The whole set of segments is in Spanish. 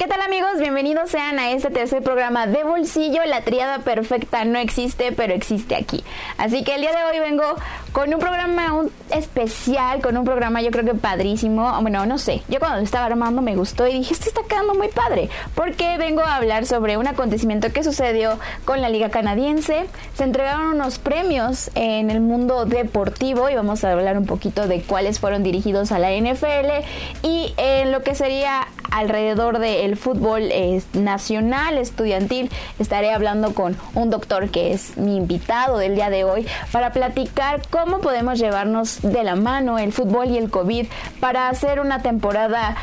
¿Qué tal amigos? Bienvenidos sean a este tercer programa de bolsillo. La triada perfecta no existe, pero existe aquí. Así que el día de hoy vengo con un programa especial, con un programa yo creo que padrísimo. Bueno, no sé, yo cuando lo estaba armando me gustó y dije, esto está quedando muy padre, porque vengo a hablar sobre un acontecimiento que sucedió con la Liga Canadiense. Se entregaron unos premios en el mundo deportivo y vamos a hablar un poquito de cuáles fueron dirigidos a la NFL y en lo que sería alrededor del fútbol eh, nacional, estudiantil. Estaré hablando con un doctor que es mi invitado del día de hoy para platicar cómo podemos llevarnos de la mano el fútbol y el COVID para hacer una temporada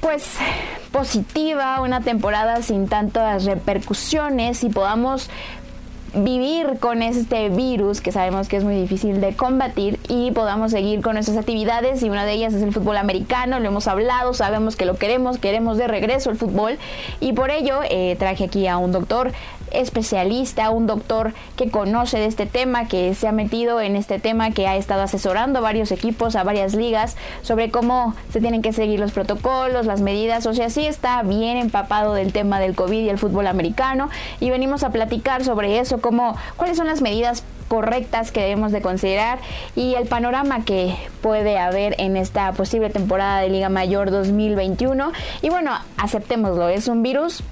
pues positiva, una temporada sin tantas repercusiones y podamos vivir con este virus que sabemos que es muy difícil de combatir y podamos seguir con nuestras actividades. Y una de ellas es el fútbol americano, lo hemos hablado, sabemos que lo queremos, queremos de regreso el fútbol. Y por ello eh, traje aquí a un doctor especialista, un doctor que conoce de este tema, que se ha metido en este tema, que ha estado asesorando a varios equipos, a varias ligas, sobre cómo se tienen que seguir los protocolos, las medidas, o sea, sí está bien empapado del tema del COVID y el fútbol americano, y venimos a platicar sobre eso, cómo, cuáles son las medidas correctas que debemos de considerar y el panorama que puede haber en esta posible temporada de Liga Mayor 2021 y bueno, aceptémoslo, es un virus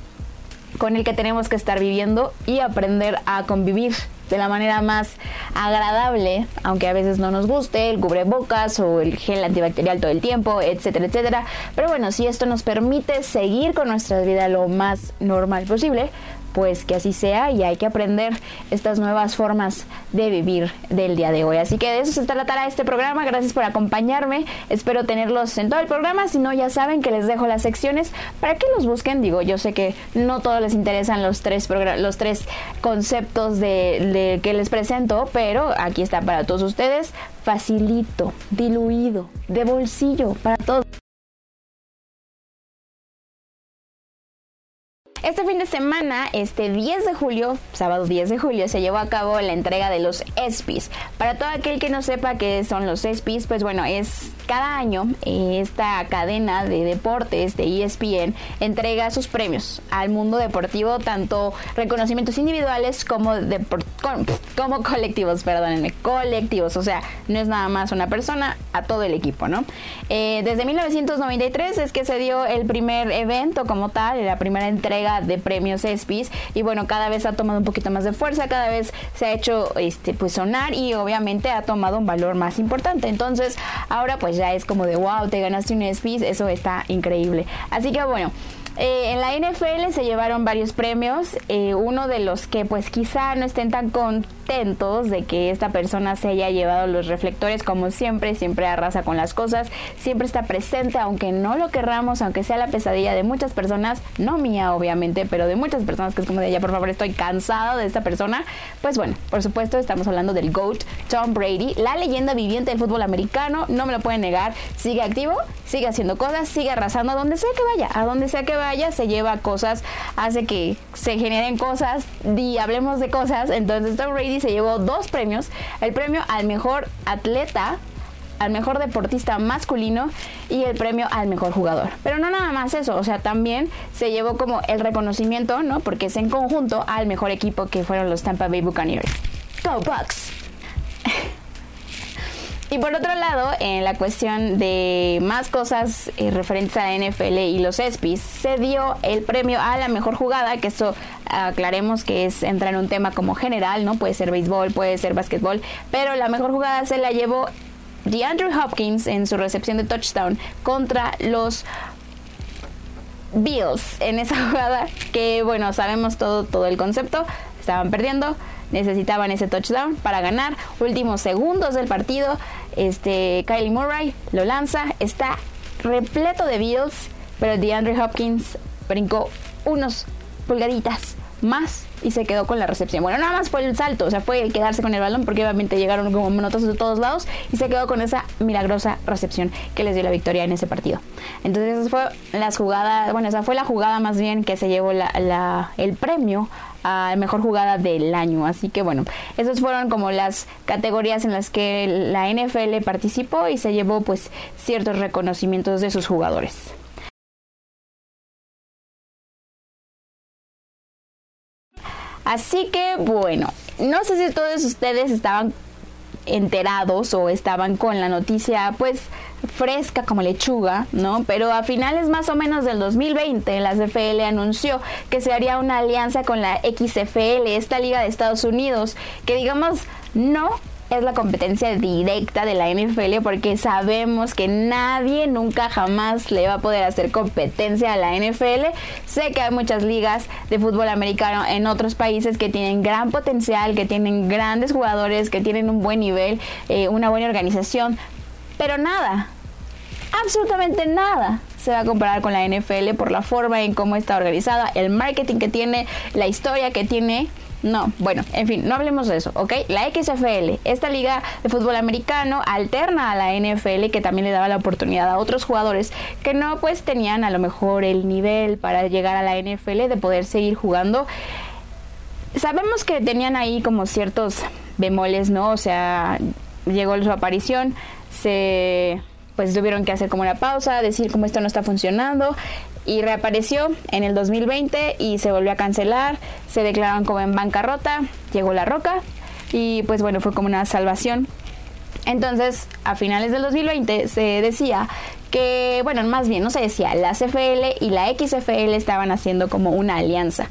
con el que tenemos que estar viviendo y aprender a convivir de la manera más agradable, aunque a veces no nos guste, el cubrebocas o el gel antibacterial todo el tiempo, etcétera, etcétera. Pero bueno, si esto nos permite seguir con nuestra vida lo más normal posible, pues que así sea y hay que aprender estas nuevas formas de vivir del día de hoy. Así que de eso se tratará este programa. Gracias por acompañarme. Espero tenerlos en todo el programa. Si no, ya saben que les dejo las secciones para que los busquen. Digo, yo sé que no todos les interesan los tres, los tres conceptos de, que les presento, pero aquí está para todos ustedes. Facilito, diluido, de bolsillo, para todos. Fin de semana, este 10 de julio, sábado 10 de julio, se llevó a cabo la entrega de los ESPYs. Para todo aquel que no sepa qué son los ESPYs, pues bueno, es cada año eh, esta cadena de deportes de ESPN entrega sus premios al mundo deportivo, tanto reconocimientos individuales como, como colectivos, perdónenme, colectivos. O sea, no es nada más una persona, a todo el equipo, ¿no? Eh, desde 1993 es que se dio el primer evento como tal, la primera entrega de premios ESPYs y bueno, cada vez ha tomado un poquito más de fuerza, cada vez se ha hecho este pues sonar y obviamente ha tomado un valor más importante. Entonces, ahora pues ya es como de wow, te ganaste un ESPYs, eso está increíble. Así que bueno, eh, en la NFL se llevaron varios premios, eh, uno de los que pues quizá no estén tan de que esta persona se haya llevado los reflectores como siempre, siempre arrasa con las cosas, siempre está presente aunque no lo querramos, aunque sea la pesadilla de muchas personas, no mía obviamente, pero de muchas personas que es como de ya por favor estoy cansado de esta persona, pues bueno, por supuesto estamos hablando del GOAT, Tom Brady, la leyenda viviente del fútbol americano, no me lo pueden negar, sigue activo, sigue haciendo cosas, sigue arrasando a donde sea que vaya, a donde sea que vaya se lleva cosas, hace que se generen cosas y hablemos de cosas. Entonces Tom Brady se llevó dos premios, el premio al mejor atleta al mejor deportista masculino y el premio al mejor jugador. Pero no nada más eso, o sea, también se llevó como el reconocimiento, ¿no? Porque es en conjunto al mejor equipo que fueron los Tampa Bay Buccaneers. Go Bucks. Y por otro lado, en la cuestión de más cosas eh, referentes a NFL y los ESPYs, se dio el premio a la mejor jugada, que eso aclaremos que es entrar en un tema como general, ¿no? Puede ser béisbol, puede ser básquetbol, pero la mejor jugada se la llevó DeAndre Hopkins en su recepción de touchdown contra los Bills en esa jugada que bueno sabemos todo todo el concepto estaban perdiendo necesitaban ese touchdown para ganar. Últimos segundos del partido, este Kylie Murray lo lanza, está repleto de Bills, pero DeAndre Hopkins brincó unos pulgaditas más y se quedó con la recepción. Bueno, nada más fue el salto, o sea, fue el quedarse con el balón porque obviamente llegaron como monotazos de todos lados y se quedó con esa milagrosa recepción que les dio la victoria en ese partido. Entonces, esa fue las jugadas, bueno, esa fue la jugada más bien que se llevó la, el premio a mejor jugada del año. Así que bueno, esas fueron como las categorías en las que la NFL participó y se llevó pues ciertos reconocimientos de sus jugadores. Así que bueno, no sé si todos ustedes estaban enterados o estaban con la noticia pues fresca como lechuga, ¿no? Pero a finales más o menos del 2020 la CFL anunció que se haría una alianza con la XFL, esta liga de Estados Unidos, que digamos no es la competencia directa de la NFL porque sabemos que nadie nunca jamás le va a poder hacer competencia a la NFL. Sé que hay muchas ligas de fútbol americano en otros países que tienen gran potencial, que tienen grandes jugadores, que tienen un buen nivel, eh, una buena organización, pero nada, absolutamente nada se va a comparar con la NFL por la forma en cómo está organizada, el marketing que tiene, la historia que tiene no, bueno, en fin, no hablemos de eso, ¿ok? La XFL, esta liga de fútbol americano, alterna a la NFL que también le daba la oportunidad a otros jugadores que no pues tenían a lo mejor el nivel para llegar a la NFL de poder seguir jugando. Sabemos que tenían ahí como ciertos bemoles, ¿no? O sea, llegó su aparición, se pues tuvieron que hacer como una pausa, decir cómo esto no está funcionando y reapareció en el 2020 y se volvió a cancelar, se declararon como en bancarrota, llegó la roca y pues bueno, fue como una salvación. Entonces, a finales del 2020 se decía que, bueno, más bien no se decía, la CFL y la XFL estaban haciendo como una alianza.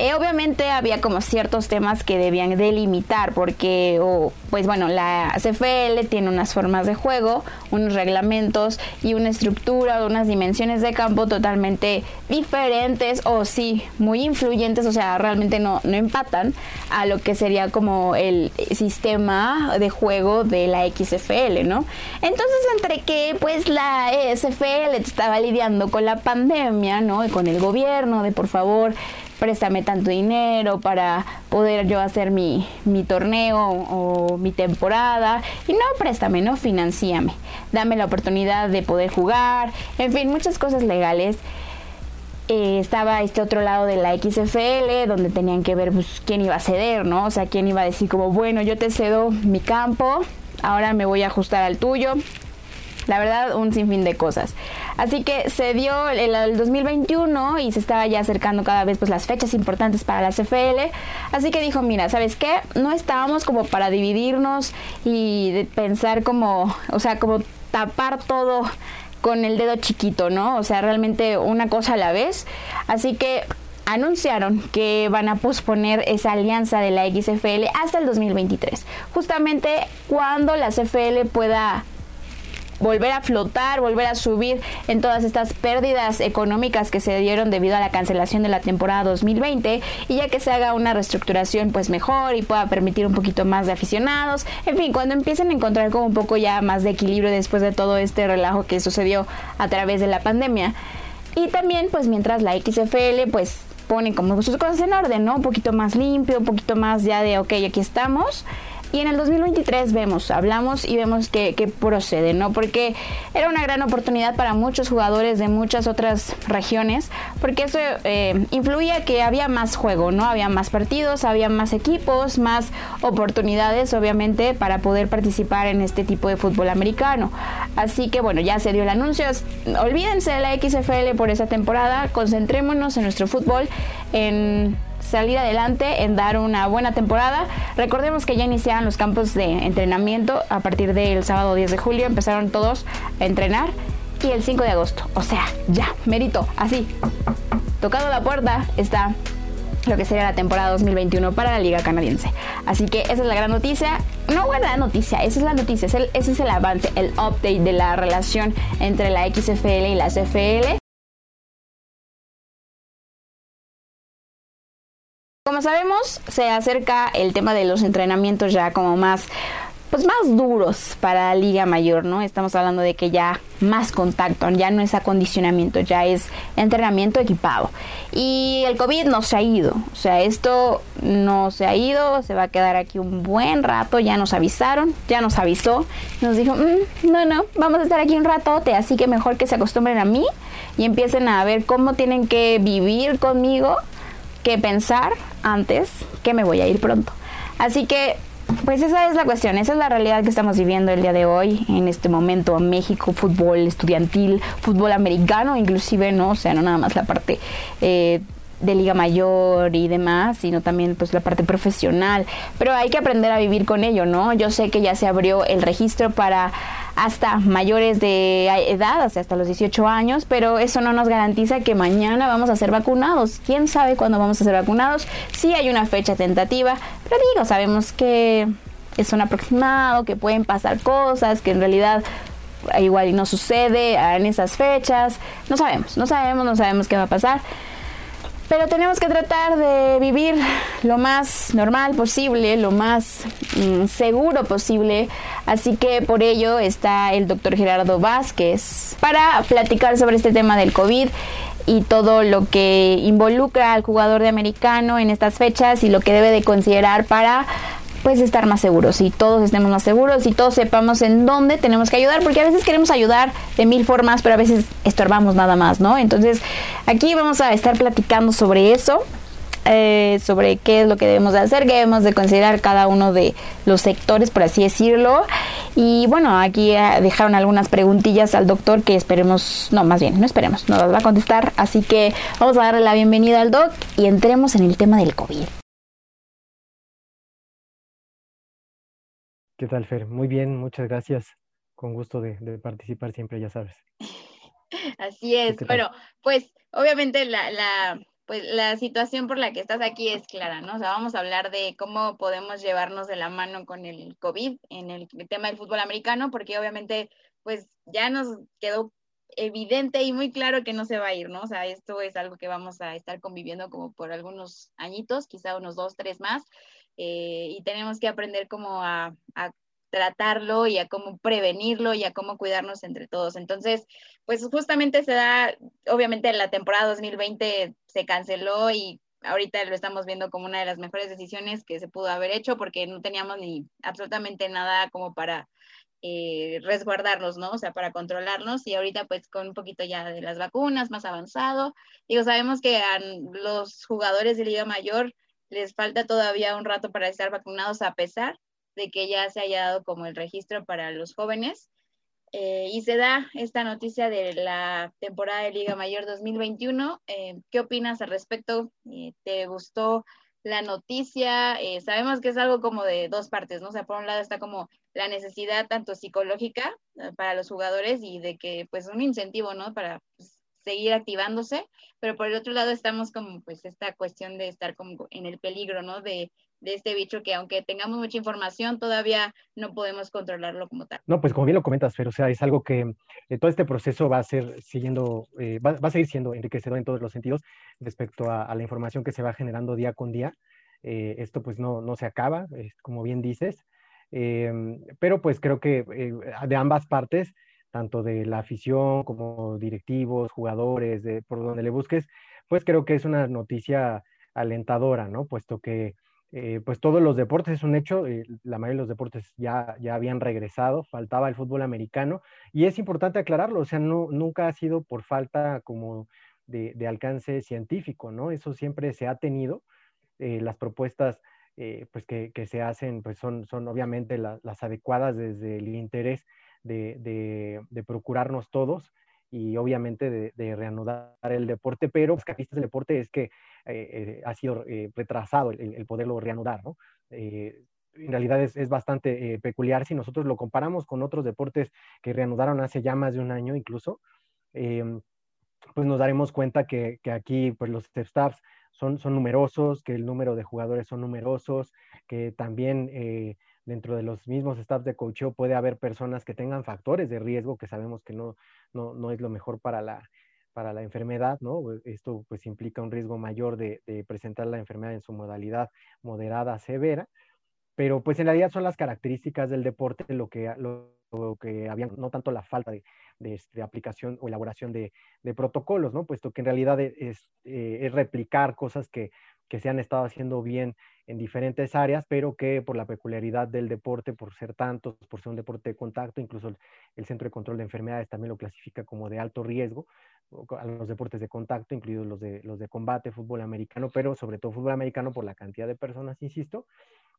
Eh, obviamente había como ciertos temas que debían delimitar porque, pues bueno, la CFL tiene unas formas de juego, unos reglamentos y una estructura, unas dimensiones de campo totalmente diferentes o sí, muy influyentes, o sea, realmente no, no empatan a lo que sería como el sistema de juego de la XFL, ¿no? Entonces, entre que pues la SFL estaba lidiando con la pandemia, ¿no? Y con el gobierno de por favor préstame tanto dinero para poder yo hacer mi, mi torneo o mi temporada. Y no, préstame, no, financiame. Dame la oportunidad de poder jugar. En fin, muchas cosas legales. Eh, estaba este otro lado de la XFL, donde tenían que ver pues, quién iba a ceder, ¿no? O sea, quién iba a decir como, bueno, yo te cedo mi campo, ahora me voy a ajustar al tuyo. La verdad, un sinfín de cosas. Así que se dio el, 2021 y se estaba ya acercando cada vez pues las fechas importantes para la CFL. Así que dijo, mira, ¿sabes qué? No estábamos como para dividirnos y pensar como, o sea, como tapar todo con el dedo chiquito, ¿no? O sea, realmente una cosa a la vez. Así que anunciaron que van a posponer esa alianza de la XFL hasta el 2023, justamente cuando la CFL pueda volver a flotar, volver a subir en todas estas pérdidas económicas que se dieron debido a la cancelación de la temporada 2020 y ya que se haga una reestructuración pues mejor y pueda permitir un poquito más de aficionados, en fin, cuando empiecen a encontrar como un poco ya más de equilibrio después de todo este relajo que sucedió a través de la pandemia. Y también pues mientras la XFL pues pone como sus cosas en orden, ¿no? Un poquito más limpio, un poquito más ya de, ok, aquí estamos. Y en el 2023 vemos, hablamos y vemos que, procede, ¿no? Porque era una gran oportunidad para muchos jugadores de muchas otras regiones, porque eso eh, influía que había más juego, ¿no? Había más partidos, había más equipos, más oportunidades, obviamente, para poder participar en este tipo de fútbol americano. Así que, bueno, ya se dio el anuncio. Olvídense de la XFL por esa temporada, concentrémonos en nuestro fútbol, en salir adelante, en dar una buena temporada. Recordemos que ya iniciaron los campos de entrenamiento a partir del sábado 10 de julio, empezaron todos a entrenar y el 5 de agosto, o sea, ya, mérito, así, tocado la puerta está lo que sería la temporada 2021 para la Liga Canadiense. Así que esa es la gran noticia. No buena noticia, esa es la noticia, ese es el avance, el update de la relación entre la XFL y la CFL. Como sabemos, se acerca el tema de los entrenamientos ya como más pues más duros para la liga mayor, ¿no? Estamos hablando de que ya más contacto, ya no es acondicionamiento, ya es entrenamiento equipado. Y el COVID no se ha ido, o sea, esto no se ha ido, se va a quedar aquí un buen rato, ya nos avisaron, ya nos avisó, nos dijo, mm, no, no, vamos a estar aquí un ratote, así que mejor que se acostumbren a mí y empiecen a ver cómo tienen que vivir conmigo que pensar antes que me voy a ir pronto. Así que, pues esa es la cuestión, esa es la realidad que estamos viviendo el día de hoy, en este momento, México, fútbol estudiantil, fútbol americano, inclusive, ¿no? O sea, no nada más la parte... Eh, de liga mayor y demás, sino también pues la parte profesional. Pero hay que aprender a vivir con ello, ¿no? Yo sé que ya se abrió el registro para hasta mayores de edad, hasta los 18 años, pero eso no nos garantiza que mañana vamos a ser vacunados. ¿Quién sabe cuándo vamos a ser vacunados? Sí hay una fecha tentativa, pero digo, sabemos que es un aproximado, que pueden pasar cosas, que en realidad igual no sucede en esas fechas. No sabemos, no sabemos, no sabemos qué va a pasar. Pero tenemos que tratar de vivir lo más normal posible, lo más mm, seguro posible. Así que por ello está el doctor Gerardo Vázquez para platicar sobre este tema del COVID y todo lo que involucra al jugador de americano en estas fechas y lo que debe de considerar para pues estar más seguros y todos estemos más seguros y todos sepamos en dónde tenemos que ayudar, porque a veces queremos ayudar de mil formas, pero a veces estorbamos nada más, ¿no? Entonces, aquí vamos a estar platicando sobre eso. Eh, sobre qué es lo que debemos de hacer, qué debemos de considerar cada uno de los sectores, por así decirlo. Y bueno, aquí eh, dejaron algunas preguntillas al doctor que esperemos, no, más bien, no esperemos, nos las va a contestar. Así que vamos a darle la bienvenida al doc y entremos en el tema del COVID. ¿Qué tal, Fer? Muy bien, muchas gracias. Con gusto de, participar siempre, ya sabes. Así es. Bueno, pues obviamente la, la, pues, la situación por la que estás aquí es clara, ¿no? O sea, vamos a hablar de cómo podemos llevarnos de la mano con el COVID en el, tema del fútbol americano, porque obviamente, pues ya nos quedó evidente y muy claro que no se va a ir, ¿no? O sea, esto es algo que vamos a estar conviviendo como por algunos añitos, quizá unos dos, tres más. Eh, y tenemos que aprender cómo a, tratarlo y a cómo prevenirlo y a cómo cuidarnos entre todos. Entonces, pues justamente se da, obviamente la temporada 2020 se canceló y ahorita lo estamos viendo como una de las mejores decisiones que se pudo haber hecho porque no teníamos ni absolutamente nada como para eh, resguardarnos, ¿no? O sea, para controlarnos y ahorita pues con un poquito ya de las vacunas más avanzado. Digo, sabemos que los jugadores de Liga Mayor les falta todavía un rato para estar vacunados a pesar de que ya se haya dado como el registro para los jóvenes. Eh, y se da esta noticia de la temporada de Liga Mayor 2021. Eh, ¿Qué opinas al respecto? Eh, ¿Te gustó la noticia? sabemos que es algo como de dos partes, ¿no? O sea, por un lado está como la necesidad tanto psicológica para los jugadores y de que pues un incentivo, ¿no? Para pues, seguir activándose, pero por el otro lado estamos como pues esta cuestión de estar como en el peligro, ¿no? De, de este bicho que aunque tengamos mucha información, todavía no podemos controlarlo como tal. No, pues como bien lo comentas, pero o sea, es algo que eh, todo este proceso va a ser siguiendo, eh, va, va, a seguir siendo enriquecedor en todos los sentidos respecto a, la información que se va generando día con día. Eh, esto pues no, no se acaba, como bien dices, pero pues creo que de ambas partes tanto de la afición como directivos, jugadores, de, por donde le busques, pues creo que es una noticia alentadora, ¿no? Puesto que eh, pues todos los deportes es un hecho, eh, la mayoría de los deportes ya, ya habían regresado, faltaba el fútbol americano y es importante aclararlo, o sea, no, nunca ha sido por falta como de, alcance científico, ¿no? Eso siempre se ha tenido, eh, las propuestas pues que, se hacen pues son, son obviamente las adecuadas desde el interés de, procurarnos todos y obviamente de, reanudar el deporte, pero los capistas del deporte es que eh, eh, ha sido eh, retrasado el, poderlo reanudar, ¿no? en realidad es, bastante peculiar si nosotros lo comparamos con otros deportes que reanudaron hace ya más de un año incluso, pues nos daremos cuenta que, aquí pues los staffs son, son numerosos, que el número de jugadores son numerosos, que también dentro de los mismos staffs de coaching puede haber personas que tengan factores de riesgo que sabemos que no, no, es lo mejor para la, para la enfermedad, ¿no? Esto pues implica un riesgo mayor de, presentar la enfermedad en su modalidad moderada severa, pero pues en realidad son las características del deporte lo que, lo, que había, no tanto la falta de, de, este, aplicación o elaboración de, protocolos, ¿no? Puesto que en realidad es, eh, es replicar cosas que que se han estado haciendo bien en diferentes áreas, pero que por la peculiaridad del deporte, por ser tantos, por ser un deporte de contacto, incluso el, Centro de Control de Enfermedades también lo clasifica como de alto riesgo a los deportes de contacto, incluidos los de, los de combate, fútbol americano, pero sobre todo fútbol americano por la cantidad de personas, insisto,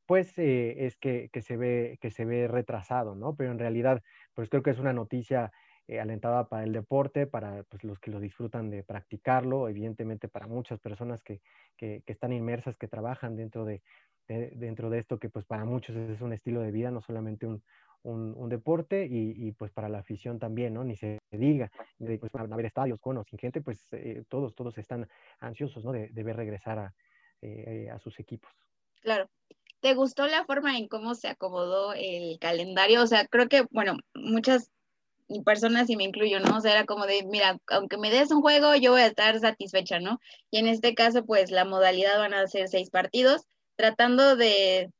pues eh, es que, se ve, que se ve retrasado, ¿no? Pero en realidad, pues creo que es una noticia eh, alentada para el deporte, para pues, los que lo disfrutan de practicarlo, evidentemente para muchas personas que, que, están inmersas, que trabajan dentro de, dentro de esto, que pues para muchos es un estilo de vida, no solamente un, un, deporte y, pues para la afición también, ¿no? Ni se diga, pues haber estadios con sin gente, pues eh, todos, todos están ansiosos, ¿no? De, ver regresar a, a sus equipos. Claro. ¿Te gustó la forma en cómo se acomodó el calendario? O sea, creo que, bueno, muchas personas y me incluyo, ¿no? O sea, era como de, mira, aunque me des un juego, yo voy a estar satisfecha, ¿no? Y en este caso, pues la modalidad van a ser seis partidos, tratando de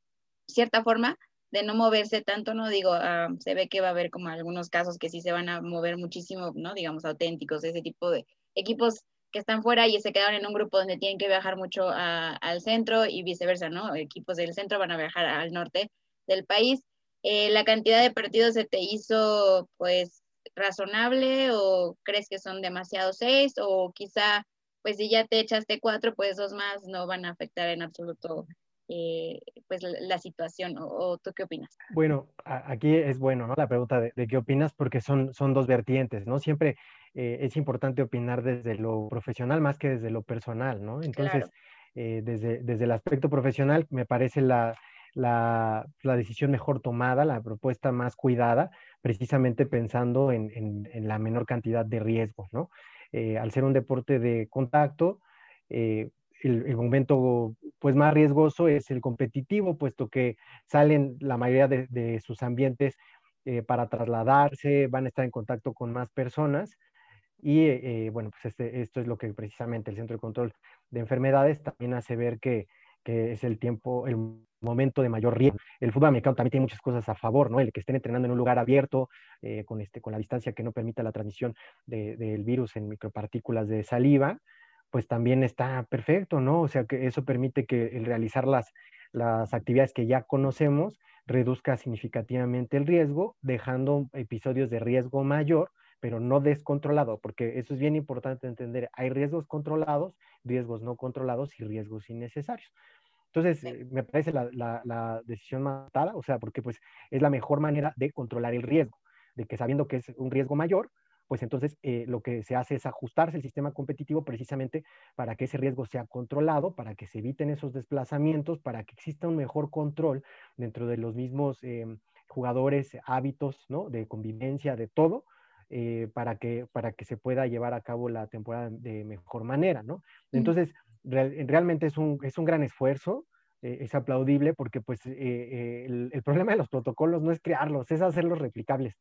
cierta forma de no moverse tanto, ¿no? Digo, ah, se ve que va a haber como algunos casos que sí se van a mover muchísimo, ¿no? Digamos, auténticos, ese tipo de equipos que están fuera y se quedaron en un grupo donde tienen que viajar mucho al centro y viceversa, ¿no? Equipos del centro van a viajar al norte del país. Eh, ¿La cantidad de partidos se te hizo, pues, razonable o crees que son demasiado seis o quizá, pues, si ya te echaste cuatro, pues dos más no van a afectar en absoluto eh, pues la, situación o, tú qué opinas? Bueno, aquí es bueno, ¿no? La pregunta de, qué opinas porque son, son dos vertientes, ¿no? Siempre eh, es importante opinar desde lo profesional más que desde lo personal, ¿no? Entonces, eh, desde, desde el aspecto profesional me parece la, la, la, decisión mejor tomada, la propuesta más cuidada, precisamente pensando en, en, la menor cantidad de riesgos, ¿no? al ser un deporte de contacto, eh, el, momento pues más riesgoso es el competitivo, puesto que salen la mayoría de, sus ambientes eh, para trasladarse, van a estar en contacto con más personas. Y eh, bueno, pues este, esto es lo que precisamente el Centro de Control de Enfermedades también hace ver que, que es el tiempo, momento de mayor riesgo. El fútbol americano también tiene muchas cosas a favor, ¿no? El que estén entrenando en un lugar abierto, eh, con, este, con la distancia que no permita la transmisión del virus en micropartículas de saliva, pues también está perfecto, ¿no? O sea, que eso permite que el realizar las, las actividades que ya conocemos reduzca significativamente el riesgo, dejando episodios de riesgo mayor, pero no descontrolado, porque eso es bien importante entender. Hay riesgos controlados, riesgos no controlados y riesgos innecesarios. Entonces, eh, me parece la, la, la decisión matada, o sea, porque pues es la mejor manera de controlar el riesgo, de que sabiendo que es un riesgo mayor, pues entonces eh, lo que se hace es ajustarse el sistema competitivo precisamente para que ese riesgo sea controlado, para que se eviten esos desplazamientos, para que exista un mejor control dentro de los mismos eh, jugadores, hábitos, ¿no? De convivencia, de todo, eh, para, que, para que se pueda llevar a cabo la temporada de mejor manera, ¿no? Entonces, realmente es un, es un gran esfuerzo, es aplaudible porque pues el, el, problema de los protocolos no es crearlos, es hacerlos replicables,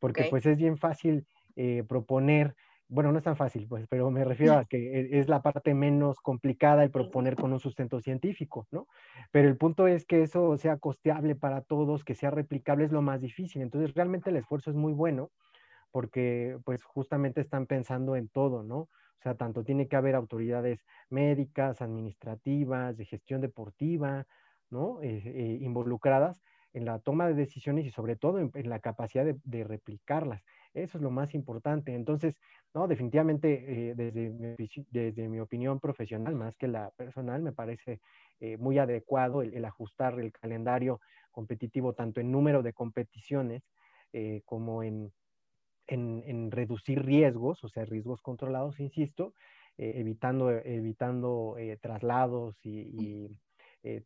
porque pues es bien fácil eh, proponer, bueno, no es tan fácil, pues, pero me refiero a que e, es la parte menos complicada el proponer con un sustento científico, ¿no? Pero el punto es que eso sea costeable para todos, que sea replicable es lo más difícil. Entonces, realmente el esfuerzo es muy bueno porque, pues, justamente están pensando en todo, ¿no? O sea, tanto tiene que haber autoridades médicas, administrativas, de gestión deportiva, ¿no? Eh, eh, involucradas en la toma de decisiones y sobre todo en, la capacidad de replicarlas. Eso es lo más importante. Entonces, no, definitivamente eh, desde, mi, desde, mi, opinión profesional, más que la personal, me parece muy adecuado el, ajustar el calendario competitivo tanto en número de competiciones como en, en, reducir riesgos, o sea, riesgos controlados, insisto, evitando, evitando traslados y,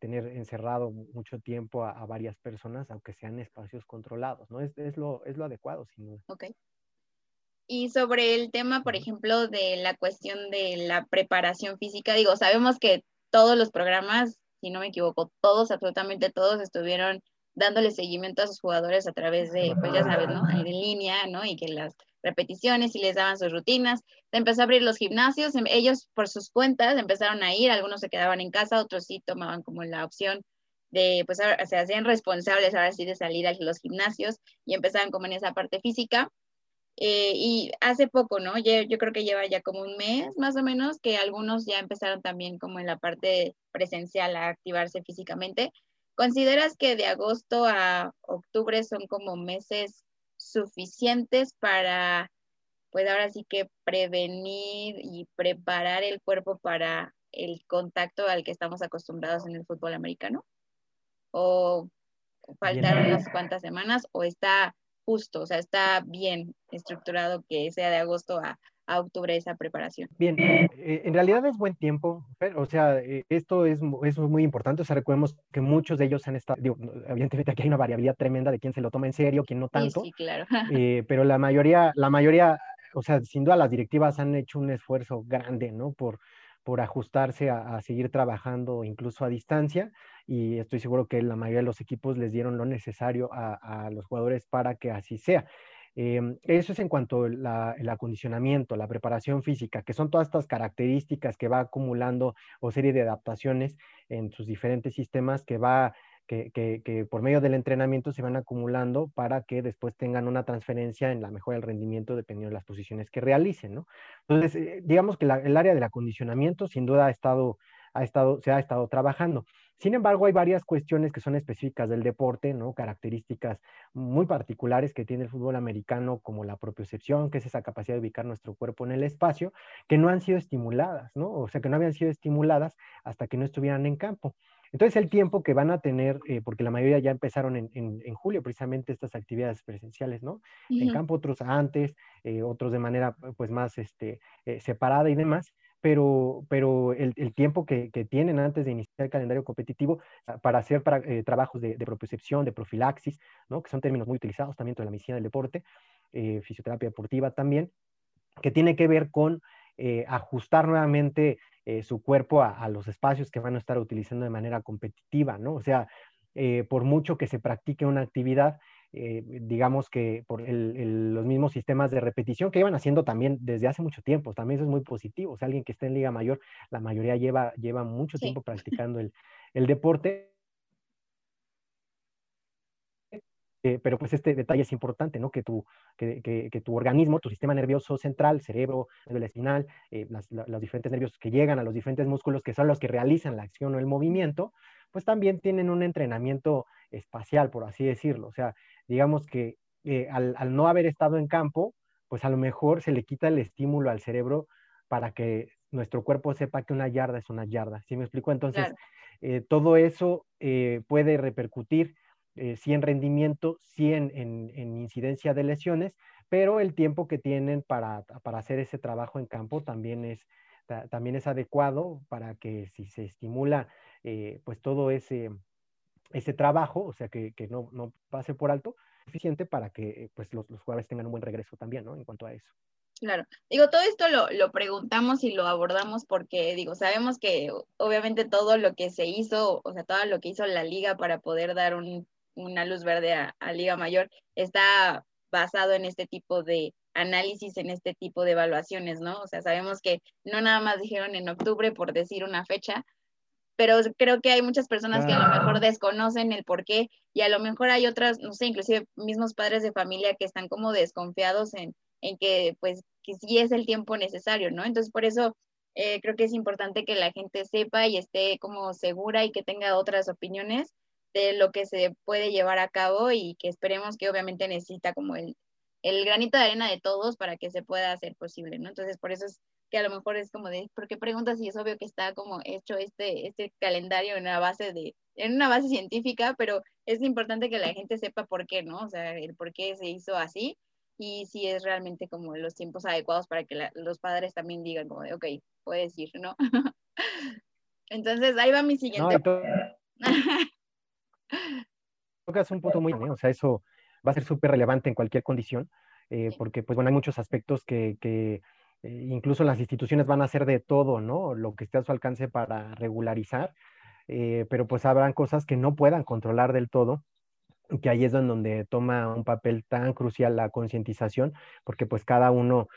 tener encerrado mucho tiempo a, varias personas, aunque sean espacios controlados, ¿no? Es, es, lo, es lo adecuado, sin duda. Ok. Y sobre el tema, por ejemplo, de la cuestión de la preparación física, digo, sabemos que todos los programas, si no me equivoco, todos, absolutamente todos, estuvieron dándole seguimiento a sus jugadores a través de, pues ya sabes, ¿no? En línea, ¿no? Y que las repeticiones y les daban sus rutinas. Se empezó a abrir los gimnasios, em, ellos por sus cuentas empezaron a ir, algunos se quedaban en casa, otros sí tomaban como la opción de, pues se hacían responsables ahora sí de salir a los gimnasios y empezaban como en esa parte física. Eh, y hace poco, ¿no? Yo, yo, creo que lleva ya como un mes más o menos que algunos ya empezaron también como en la parte presencial a activarse físicamente. ¿Consideras que de agosto a octubre son como meses suficientes para, pues ahora sí que prevenir y preparar el cuerpo para el contacto al que estamos acostumbrados en el fútbol americano? ¿O faltan unas cuantas semanas o está justo, o sea, está bien estructurado que sea de agosto a, octubre esa preparación. Bien, eh, en realidad es buen tiempo, pero, o sea, eh, esto es, es, muy importante, o sea, recordemos que muchos de ellos han estado, digo, evidentemente aquí hay una variabilidad tremenda de quién se lo toma en serio, quién no tanto, sí, claro. Eh, pero la mayoría, la mayoría, o sea, sin duda las directivas han hecho un esfuerzo grande, ¿no? Por, por ajustarse a, seguir trabajando incluso a distancia y estoy seguro que la mayoría de los equipos les dieron lo necesario a, los jugadores para que así sea. Em, eso es en cuanto al acondicionamiento, la preparación física, que son todas estas características que va acumulando o serie de adaptaciones en sus diferentes sistemas que va que, por medio del entrenamiento se van acumulando para que después tengan una transferencia en la mejora del rendimiento dependiendo de las posiciones que realicen. Entonces, eh, digamos que el área del acondicionamiento sin duda ha estado, ha estado, se ha estado trabajando. Sin embargo, hay varias cuestiones que son específicas del deporte, ¿no? Características muy particulares que tiene el fútbol americano, como la propiocepción, que es esa capacidad de ubicar nuestro cuerpo en el espacio, que no han sido estimuladas, ¿no? O sea, que no habían sido estimuladas hasta que no estuvieran en campo. Entonces el tiempo que van a tener, eh, porque la mayoría ya empezaron en, julio precisamente estas actividades presenciales, ¿no? En campo otros antes, eh, otros de manera pues más este, eh, separada y demás, pero, pero el, tiempo que, tienen antes de iniciar el calendario competitivo ah, para hacer trabajos de, de, propiocepción, de profilaxis. Que son términos muy utilizados también en la medicina del deporte, fisioterapia deportiva también, que tiene que ver con ajustar nuevamente eh, su cuerpo a, los espacios que van a estar utilizando de manera competitiva, ¿no? O sea, eh, por mucho que se practique una actividad, eh, digamos que por los mismos sistemas de repetición que iban haciendo también desde hace mucho tiempo, también eso es muy positivo. O sea, alguien que está en Liga Mayor, la mayoría lleva, lleva mucho tiempo practicando el, el deporte Eh, pero pues este detalle es importante, ¿no? Que tu, que, que, tu organismo, tu sistema nervioso central, cerebro, médula espinal, eh, los diferentes nervios que llegan a los diferentes músculos que son los que realizan la acción o el movimiento, pues también tienen un entrenamiento espacial, por así decirlo. O sea, digamos que eh, al, al, no haber estado en campo, pues a lo mejor se le quita el estímulo al cerebro para que nuestro cuerpo sepa que una yarda es una yarda. ¿Sí me explico? Entonces, todo eso puede repercutir eh, sí en rendimiento, sí en, incidencia de lesiones, pero el tiempo que tienen para, hacer ese trabajo en campo también es, también es adecuado para que si se estimula eh, pues todo ese, ese trabajo, o sea, que, no, pase por alto, suficiente para que pues los, jugadores tengan un buen regreso también, ¿no? En cuanto a eso. Claro, digo, todo esto lo, lo, preguntamos y lo abordamos porque, digo, sabemos que obviamente todo lo que se hizo, o sea, todo lo que hizo la liga para poder dar un una luz verde a, Liga Mayor, está basado en este tipo de análisis, en este tipo de evaluaciones, ¿no? O sea, sabemos que no nada más dijeron en octubre por decir una fecha, pero creo que hay muchas personas que a lo mejor desconocen el por qué y a lo mejor hay otras, no sé, inclusive mismos padres de familia que están como desconfiados en, en que pues que sí es el tiempo necesario, ¿no? Entonces por eso eh, creo que es importante que la gente sepa y esté como segura y que tenga otras opiniones de lo que se puede llevar a cabo y que esperemos que obviamente necesita como el, el granito de arena de todos para que se pueda hacer posible, ¿no? Entonces, por eso es que a lo mejor es como de, ¿por qué preguntas si es obvio que está como hecho este, este calendario en una base de, en una base científica, pero es importante que la gente sepa por qué, ¿no? O sea, el por qué se hizo así y si es realmente como los tiempos adecuados para que los padres también digan como de, ok, puedes ir, ¿no? Entonces, ahí va mi siguiente. Que es un punto muy, o sea, eso va a ser súper relevante en cualquier condición, eh, porque pues bueno, hay muchos aspectos que, que eh, incluso las instituciones van a hacer de todo, ¿no? Lo que esté a su alcance para regularizar, eh, pero pues habrán cosas que no puedan controlar del todo, que ahí es donde toma un papel tan crucial la concientización, porque pues cada uno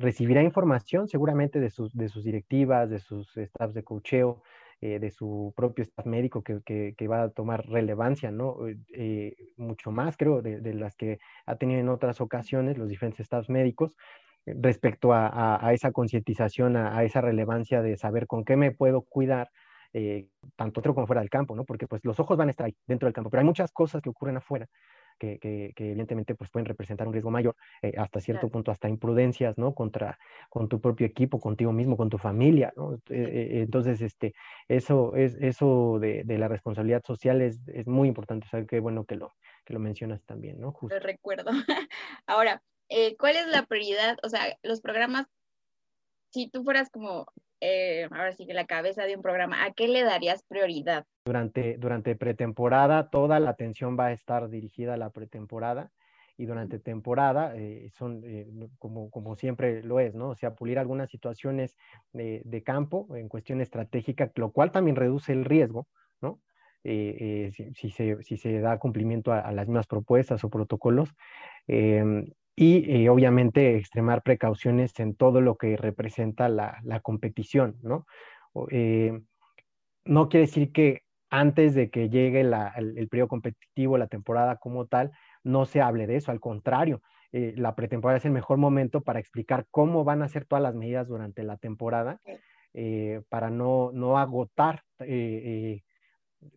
recibirá información seguramente de sus, de sus directivas, de sus staffs de cocheo, eh, de su propio staff médico que, va a tomar relevancia, ¿no? Eh, mucho más, creo, de, las que ha tenido en otras ocasiones los diferentes staffs médicos eh, respecto a, esa concientización, a, esa relevancia de saber con qué me puedo cuidar, tanto dentro como fuera del campo, ¿no? Porque pues los ojos van a estar ahí dentro del campo, pero hay muchas cosas que ocurren afuera que, evidentemente pues, pueden representar un riesgo mayor, eh, hasta cierto punto, hasta imprudencias, ¿no? Contra, con tu propio equipo, contigo mismo, con tu familia, ¿no? Eh, eh, entonces, este, eso, es, eso de, la responsabilidad social es, es muy importante, saber qué bueno que lo, que lo mencionas también, ¿no? Justo. Lo recuerdo. Ahora, eh, ¿cuál es la prioridad? O sea, los programas, si tú fueras como, eh, ahora sí que la cabeza de un programa, ¿a qué le darías prioridad? Durante, durante pretemporada, toda la atención va a estar dirigida a la pretemporada y durante temporada eh, son como, como siempre lo es, ¿no? O sea, pulir algunas situaciones de, de, campo en cuestión estratégica, lo cual también reduce el riesgo, ¿no? Eh, si, si, se, si, se, da cumplimiento a, a, las mismas propuestas o protocolos. Y eh, obviamente extremar precauciones en todo lo que representa la, la competición, ¿no? Eh, no quiere decir que antes de que llegue la, el, el, periodo competitivo, la temporada como tal, no se hable de eso, al contrario, eh, la pretemporada es el mejor momento para explicar cómo van a ser todas las medidas durante la temporada, para no, no agotar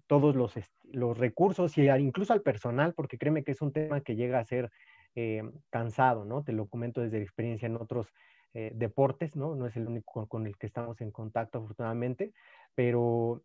todos los, los recursos y incluso al personal, porque créeme que es un tema que llega a ser eh, cansado, ¿no? Te lo comento desde experiencia en otros eh, deportes, ¿no? No es el único con, el que estamos en contacto, afortunadamente, pero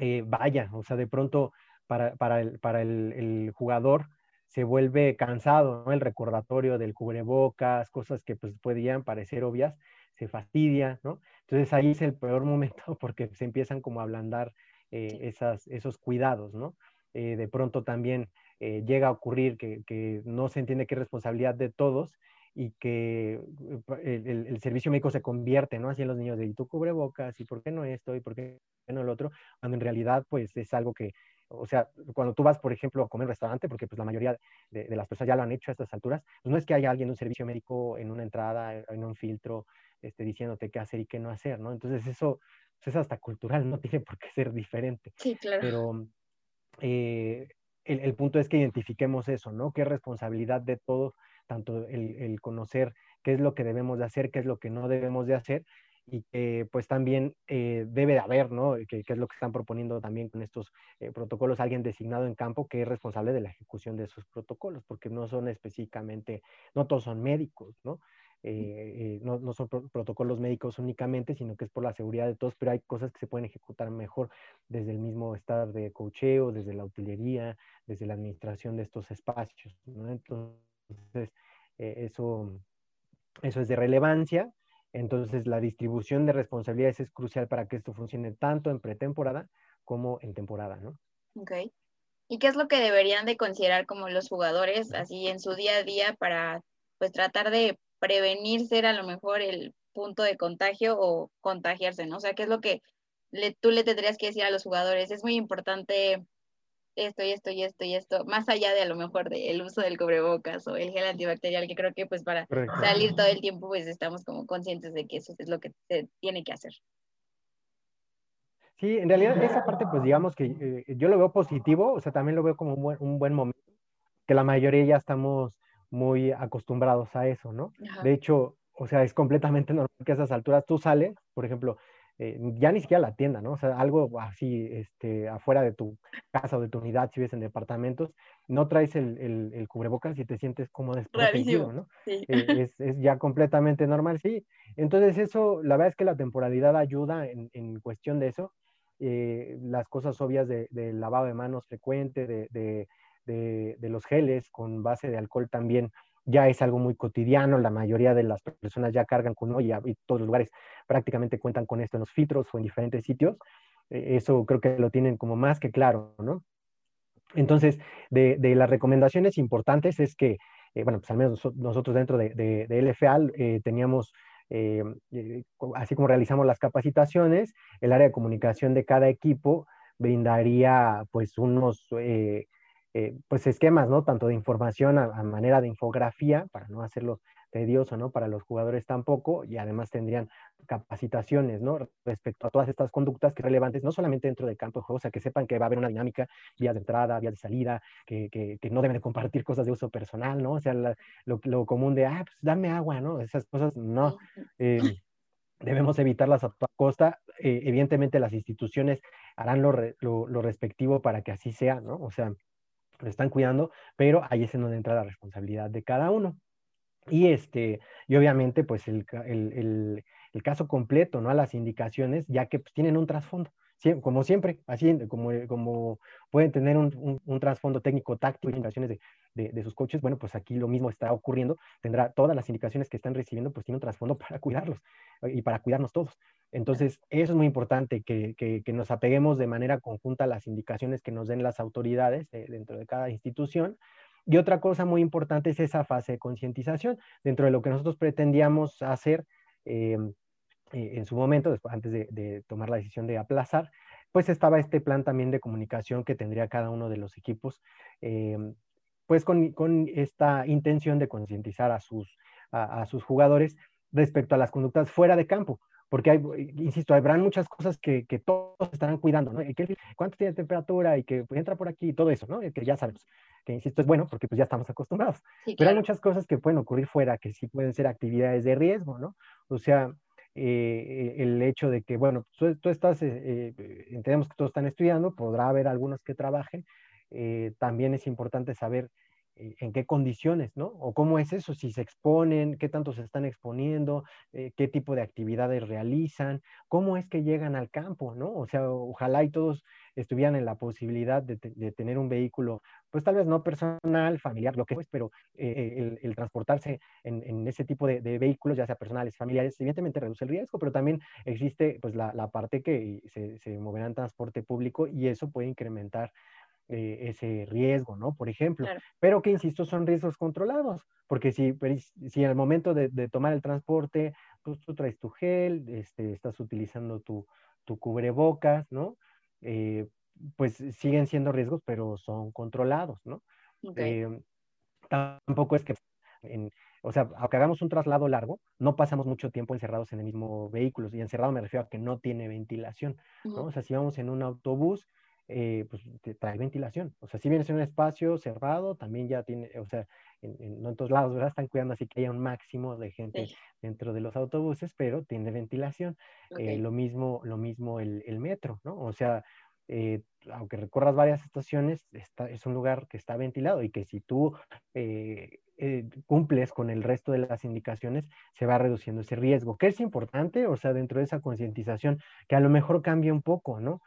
eh, vaya, o sea, de pronto para, para, el, para el, el, jugador se vuelve cansado, ¿no? El recordatorio del cubrebocas, cosas que pues podían parecer obvias, se fastidia, ¿no? Entonces ahí es el peor momento porque se empiezan como a ablandar eh, esas, esos cuidados, ¿no? De pronto también eh, llega a ocurrir que, que, no se entiende que es responsabilidad de todos y que eh, el, el, servicio médico se convierte, ¿no? Así en los niños de, ¿y tú cubrebocas? ¿Y por qué no esto? ¿Y por qué no el otro? Cuando en realidad, pues, es algo que, o sea, cuando tú vas, por ejemplo, a comer restaurante, porque pues la mayoría de, de, las personas ya lo han hecho a estas alturas, pues no es que haya alguien un servicio médico en una entrada, en un filtro, este, diciéndote qué hacer y qué no hacer, ¿no? Entonces eso pues, es hasta cultural, no tiene por qué ser diferente. Sí, claro. Pero eh, el, punto es que identifiquemos eso, ¿no? Qué responsabilidad de todos, tanto el, conocer qué es lo que debemos de hacer, qué es lo que no debemos de hacer, y que pues también eh, debe de haber, ¿no? Que, que, es lo que están proponiendo también con estos eh, protocolos, alguien designado en campo que es responsable de la ejecución de esos protocolos, porque no son específicamente, no todos son médicos, ¿no? Eh, no, no, son pro protocolos médicos únicamente, sino que es por la seguridad de todos, pero hay cosas que se pueden ejecutar mejor desde el mismo estado de cocheo, desde la utilería, desde la administración de estos espacios. ¿no? Entonces, eh, eso, eso es de relevancia. Entonces, la distribución de responsabilidades es crucial para que esto funcione tanto en pretemporada como en temporada, ¿no? Ok. ¿Y qué es lo que deberían de considerar como los jugadores así en su día a día para pues tratar de prevenir ser a lo mejor el punto de contagio o contagiarse, ¿no? O sea, ¿qué es lo que le, tú le tendrías que decir a los jugadores? Es muy importante esto y esto y esto y esto, más allá de a lo mejor del uso del cubrebocas o el gel antibacterial, que creo que pues para Correcto. salir todo el tiempo pues estamos como conscientes de que eso es lo que se tiene que hacer. Sí, en realidad esa parte pues digamos que eh, yo lo veo positivo, o sea, también lo veo como un buen, un buen momento, que la mayoría ya estamos muy acostumbrados a eso, ¿no? Ajá. De hecho, o sea, es completamente normal que a esas alturas tú sales, por ejemplo, eh, ya ni siquiera la tienda, ¿no? O sea, algo así, este, afuera de tu casa o de tu unidad, si vives en departamentos, no traes el, el, el cubrebocas y te sientes como desprotegido, ¿no? Sí. Eh, es, es, ya completamente normal, sí. Entonces eso, la verdad es que la temporalidad ayuda en, en cuestión de eso. Eh, las cosas obvias de, de, lavado de manos frecuente, de, de de, los geles con base de alcohol también ya es algo muy cotidiano, la mayoría de las personas ya cargan con olla y todos los lugares prácticamente cuentan con esto en los filtros o en diferentes sitios, eh, eso creo que lo tienen como más que claro, ¿no? Entonces, de, las recomendaciones importantes es que, eh, bueno, pues al menos nosotros dentro de, de, de LFAL eh, teníamos eh, así como realizamos las capacitaciones, el área de comunicación de cada equipo brindaría pues unos eh, pues esquemas, ¿no? Tanto de información a, a, manera de infografía, para no hacerlo tedioso, ¿no? Para los jugadores tampoco, y además tendrían capacitaciones, ¿no? Respecto a todas estas conductas que relevantes, no solamente dentro del campo de juego, o sea, que sepan que va a haber una dinámica, vías de entrada, vías de salida, que, que, que no deben de compartir cosas de uso personal, ¿no? O sea, la, lo, lo, común de, ah, pues dame agua, ¿no? Esas cosas, no. Eh, debemos evitarlas a toda costa. Eh, evidentemente las instituciones harán lo, re, lo, lo respectivo para que así sea, ¿no? O sea, lo están cuidando, pero ahí es en donde entra la responsabilidad de cada uno. Y, este, y obviamente, pues el, el, el, caso completo, ¿no? A las indicaciones, ya que pues, tienen un trasfondo. como siempre, así como, como pueden tener un, un, trasfondo técnico táctico indicaciones de, de, sus coaches, bueno, pues aquí lo mismo está ocurriendo, tendrá todas las indicaciones que están recibiendo, pues tiene un trasfondo para cuidarlos y para cuidarnos todos. Entonces, eso es muy importante, que, que, que nos apeguemos de manera conjunta a las indicaciones que nos den las autoridades dentro de cada institución. Y otra cosa muy importante es esa fase de concientización, dentro de lo que nosotros pretendíamos hacer. Eh, eh, en su momento, después, antes de, tomar la decisión de aplazar, pues estaba este plan también de comunicación que tendría cada uno de los equipos, eh, pues con, con, esta intención de concientizar a sus, a, sus jugadores respecto a las conductas fuera de campo, porque hay, insisto, habrán muchas cosas que, que todos estarán cuidando, ¿no? Que, ¿Cuánto tiene temperatura? Y que entra por aquí y todo eso, ¿no? Que ya sabemos, que insisto, es bueno porque pues ya estamos acostumbrados. Pero hay muchas cosas que pueden ocurrir fuera, que sí pueden ser actividades de riesgo, ¿no? O sea, eh, el hecho de que, bueno, tú, estás, eh, eh, entendemos que todos están estudiando, podrá haber algunos que trabajen, también es importante saber en qué condiciones, ¿no? O cómo es eso, si se exponen, qué tanto se están exponiendo, qué tipo de actividades realizan, cómo es que llegan al campo, ¿no? O sea, ojalá y todos estuvieran en la posibilidad de, tener un vehículo, pues tal vez no personal, familiar, lo que es, pero eh, el, transportarse en, ese tipo de, vehículos, ya sea personales, familiares, evidentemente reduce el riesgo, pero también existe pues la, parte que se, moverá en transporte público y eso puede incrementar eh, ese riesgo, ¿no? Por ejemplo, pero que insisto, son riesgos controlados, porque si, si al momento de, tomar el transporte, pues tú traes tu gel, este, estás utilizando tu, tu cubrebocas, ¿no? Eh, pues siguen siendo riesgos, pero son controlados, ¿no? Eh, tampoco es que, o sea, aunque hagamos un traslado largo, no pasamos mucho tiempo encerrados en el mismo vehículo, y encerrado me refiero a que no tiene ventilación, ¿no? O sea, si vamos en un autobús, eh, pues trae ventilación. O sea, si vienes en un espacio cerrado, también ya tiene, o sea, en, no en todos lados, ¿verdad? Están cuidando así que haya un máximo de gente dentro de los autobuses, pero tiene ventilación. Eh, lo mismo, lo mismo el, el, metro, ¿no? O sea, eh, aunque recorras varias estaciones, está, es un lugar que está ventilado y que si tú cumples con el resto de las indicaciones, se va reduciendo ese riesgo. ¿Qué es importante? O sea, dentro de esa concientización, que a lo mejor cambie un poco, ¿no?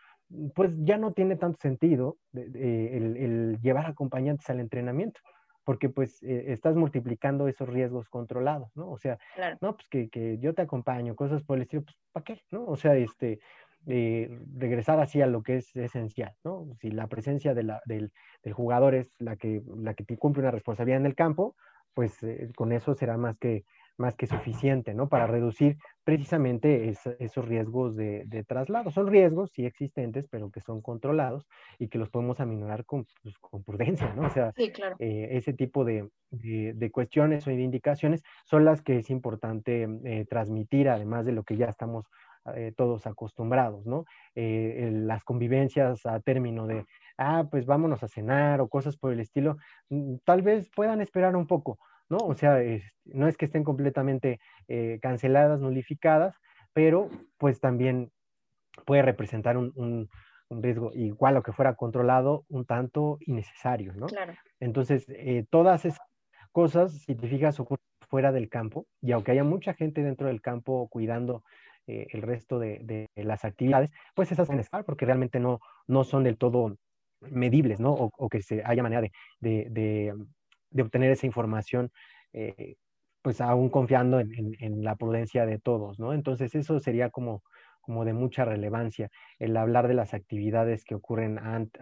Pues ya no tiene tanto sentido el, llevar acompañantes al entrenamiento, porque pues eh, estás multiplicando esos riesgos controlados, ¿no? O sea, no, pues que, yo te acompaño, cosas por el estilo, pues ¿para qué? ¿No? O sea, este, eh, regresar así a lo que es esencial, ¿no? Si la presencia del, jugador es la que, la que te cumple una responsabilidad en el campo, pues eh, con eso será más que, más que suficiente, ¿no? Para reducir precisamente esos riesgos de, traslado. Son riesgos, sí existentes, pero que son controlados y que los podemos aminorar con, pues, prudencia, ¿no? O sea, eh, ese tipo de, cuestiones o de indicaciones son las que es importante eh, transmitir, además de lo que ya estamos eh, todos acostumbrados, ¿no? las convivencias a término de, ah, pues vámonos a cenar o cosas por el estilo, mm, tal vez puedan esperar un poco ¿no? O sea, no es que estén completamente eh, canceladas, nulificadas, pero pues también puede representar un, riesgo igual o que fuera controlado un tanto innecesario, ¿no? Claro. Entonces, eh, todas esas cosas, si te fijas, ocurren fuera del campo, y aunque haya mucha gente dentro del campo cuidando eh, el resto de, las actividades, pues esas van a estar porque realmente no, no son del todo medibles, ¿no? O, que se haya manera de, de obtener esa información, eh, pues aún confiando en, la prudencia de todos, ¿no? Entonces eso sería como, como de mucha relevancia, el hablar de las actividades que ocurren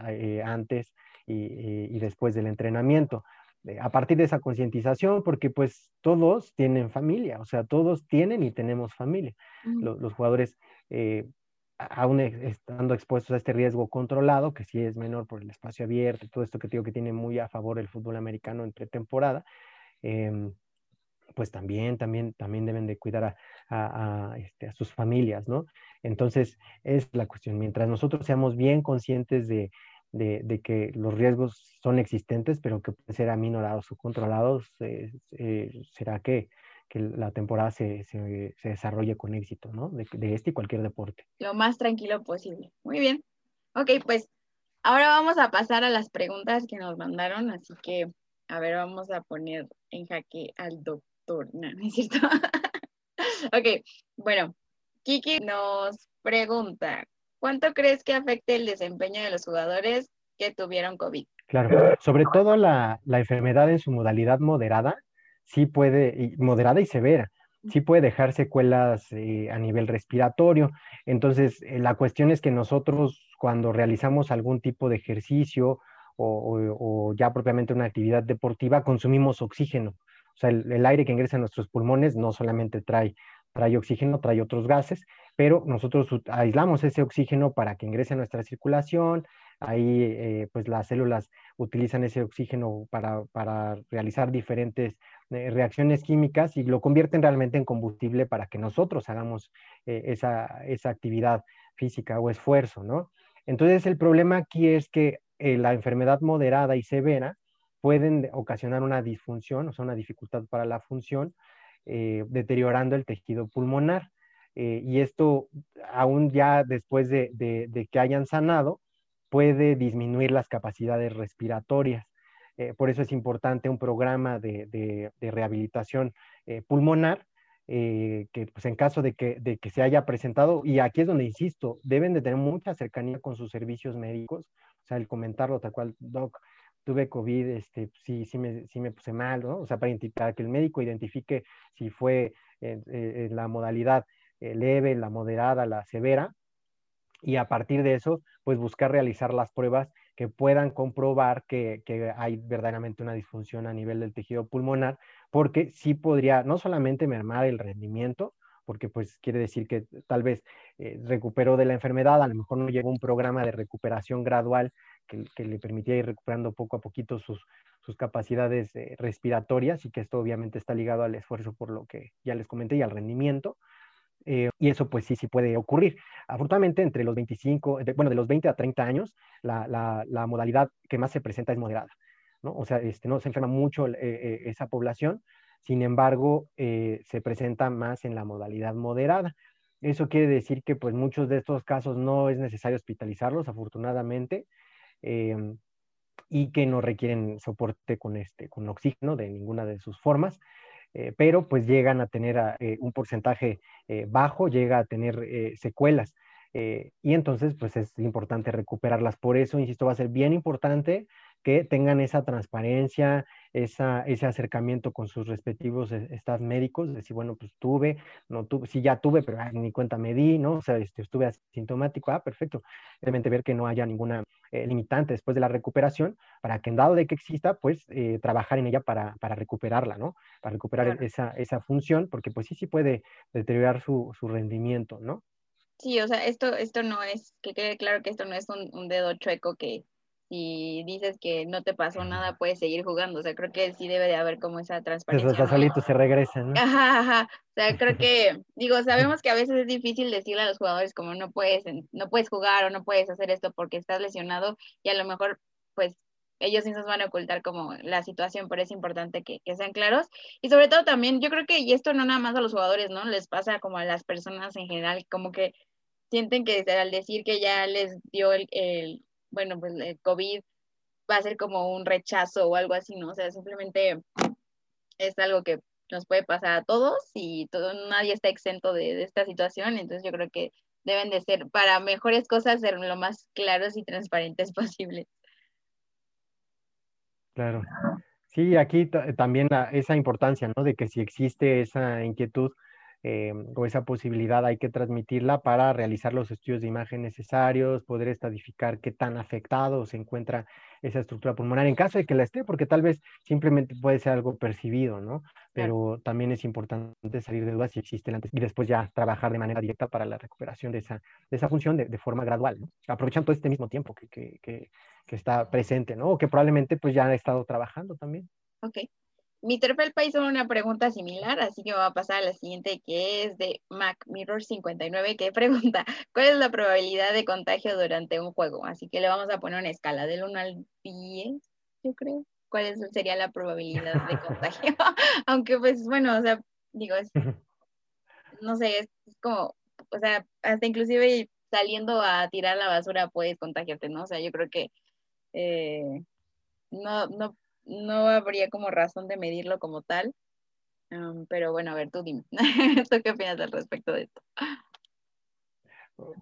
eh, antes y, después del entrenamiento. Eh, a partir de esa concientización, porque pues todos tienen familia, o sea, todos tienen y tenemos familia. los, jugadores aún estando expuestos a este riesgo controlado, que sí es menor por el espacio abierto, todo esto que digo que tiene muy a favor el fútbol americano en pretemporada, em, pues también, también, también deben de cuidar a, este, sus familias, ¿no? Entonces, es la cuestión. Mientras nosotros seamos bien conscientes de, que los riesgos son existentes, pero que pueden ser aminorados o controlados, eh, eh, será que que la temporada se, se, desarrolle con éxito, ¿no? De, este y cualquier deporte. Lo más tranquilo posible. Muy bien. Ok, pues ahora vamos a pasar a las preguntas que nos mandaron, así que, a ver, vamos a poner en jaque al doctor. No, no es cierto. ok, bueno, Kiki nos pregunta, ¿cuánto crees que afecte el desempeño de los jugadores que tuvieron COVID? Claro, sobre todo la, enfermedad en su modalidad moderada, sí puede, moderada y severa, sí puede dejar secuelas eh, a nivel respiratorio. Entonces, eh, la cuestión es que nosotros cuando realizamos algún tipo de ejercicio o, ya propiamente una actividad deportiva, consumimos oxígeno. O sea, el, aire que ingresa a nuestros pulmones no solamente trae, trae oxígeno, trae otros gases, pero nosotros aislamos ese oxígeno para que ingrese a nuestra circulación. Ahí, eh, pues las células utilizan ese oxígeno para, para realizar diferentes reacciones químicas y lo convierten realmente en combustible para que nosotros hagamos eh, esa, esa actividad física o esfuerzo, ¿no? Entonces, el problema aquí es que la enfermedad moderada y severa pueden ocasionar una disfunción, o sea, una dificultad para la función, eh, deteriorando el tejido pulmonar. Eh, y esto, aún ya después de, que hayan sanado, puede disminuir las capacidades respiratorias. Eh, por eso es importante un programa de, rehabilitación pulmonar, que pues en caso de que, de que se haya presentado, y aquí es donde insisto, deben de tener mucha cercanía con sus servicios médicos, o sea, el comentarlo tal cual, doc, tuve COVID, este, sí, sí, me, sí me puse mal, ¿no? O sea, para, para que el médico identifique si fue en, eh, la modalidad eh, leve, la moderada, la severa, y a partir de eso, pues buscar realizar las pruebas que puedan comprobar que, que, hay verdaderamente una disfunción a nivel del tejido pulmonar, porque sí podría no solamente mermar el rendimiento, porque pues quiere decir que tal vez eh, recuperó de la enfermedad, a lo mejor no llegó un programa de recuperación gradual que, le permitía ir recuperando poco a poquito sus, sus capacidades eh, respiratorias y que esto obviamente está ligado al esfuerzo por lo que ya les comenté y al rendimiento. Eh, y eso pues sí, sí puede ocurrir. Afortunadamente entre los 25, bueno, de los 20 a 30 años, la, modalidad que más se presenta es moderada, ¿no? O sea, este, no se enferma mucho eh, esa población, sin embargo, se presenta más en la modalidad moderada. Eso quiere decir que pues muchos de estos casos no es necesario hospitalizarlos, afortunadamente, Em, y que no requieren soporte con, este, con oxígeno de ninguna de sus formas, eh, pero pues llegan a tener eh, un porcentaje eh, bajo, llega a tener secuelas. y entonces, pues es importante recuperarlas. Por eso, insisto, va a ser bien importante que tengan esa transparencia, esa, ese acercamiento con sus respectivos e, staff médicos, decir, bueno, pues tuve, no tuve, sí ya tuve, pero ni cuenta me di, ¿no? O sea, este, estuve asintomático, ah, perfecto. Realmente ver que no haya ninguna eh, limitante después de la recuperación, para que en dado de que exista, pues eh, trabajar en ella para, para, recuperarla, ¿no? Para recuperar esa, esa función, porque pues sí, sí puede deteriorar su, su rendimiento, ¿no? Sí, o sea, esto, esto no es, que quede claro que esto no es un, un dedo chueco que, si dices que no te pasó nada, puedes seguir jugando. O sea, creo que sí debe de haber como esa transparencia. Esos solitos se regresan, ¿no? Ajá, ajá. O sea, creo que, digo, sabemos que a veces es difícil decirle a los jugadores como no puedes, no puedes jugar o no puedes hacer esto porque estás lesionado y a lo mejor, pues, ellos mismos van a ocultar como la situación, pero es importante que, que, sean claros. Y sobre todo también, yo creo que, y esto no nada más a los jugadores, ¿no? Les pasa como a las personas en general, como que sienten que al decir que ya les dio el, el bueno, pues el COVID va a ser como un rechazo o algo así, ¿no? O sea, simplemente es algo que nos puede pasar a todos y todo, nadie está exento de, esta situación, entonces yo creo que deben de ser, para mejores cosas, ser lo más claros y transparentes posible. Claro. Sí, aquí también esa importancia, ¿no? De que si existe esa inquietud, eh, o esa posibilidad hay que transmitirla para realizar los estudios de imagen necesarios, poder estadificar qué tan afectado se encuentra esa estructura pulmonar en caso de que la esté, porque tal vez simplemente puede ser algo percibido, ¿no? Pero también es importante salir de dudas si existe antes y después ya trabajar de manera directa para la recuperación de esa, de esa función de, de forma gradual, ¿no? Aprovechando este mismo tiempo que, que, que, que, está presente, ¿no? O que probablemente pues ya ha estado trabajando también. Ok. Mr. Felpa hizo una pregunta similar, así que va a pasar a la siguiente, que es de Mac Mirror 59, que pregunta, ¿cuál es la probabilidad de contagio durante un juego? Así que le vamos a poner una escala del 1 al 10, yo creo. ¿Cuál sería la probabilidad de contagio? Aunque pues bueno, o sea, digo, no sé, es, como, o sea, hasta inclusive saliendo a tirar la basura puedes contagiarte, ¿no? O sea, yo creo que eh, no, no no habría como razón de medirlo como tal. pero bueno, a ver, tú dime, ¿tú qué opinas al respecto de esto?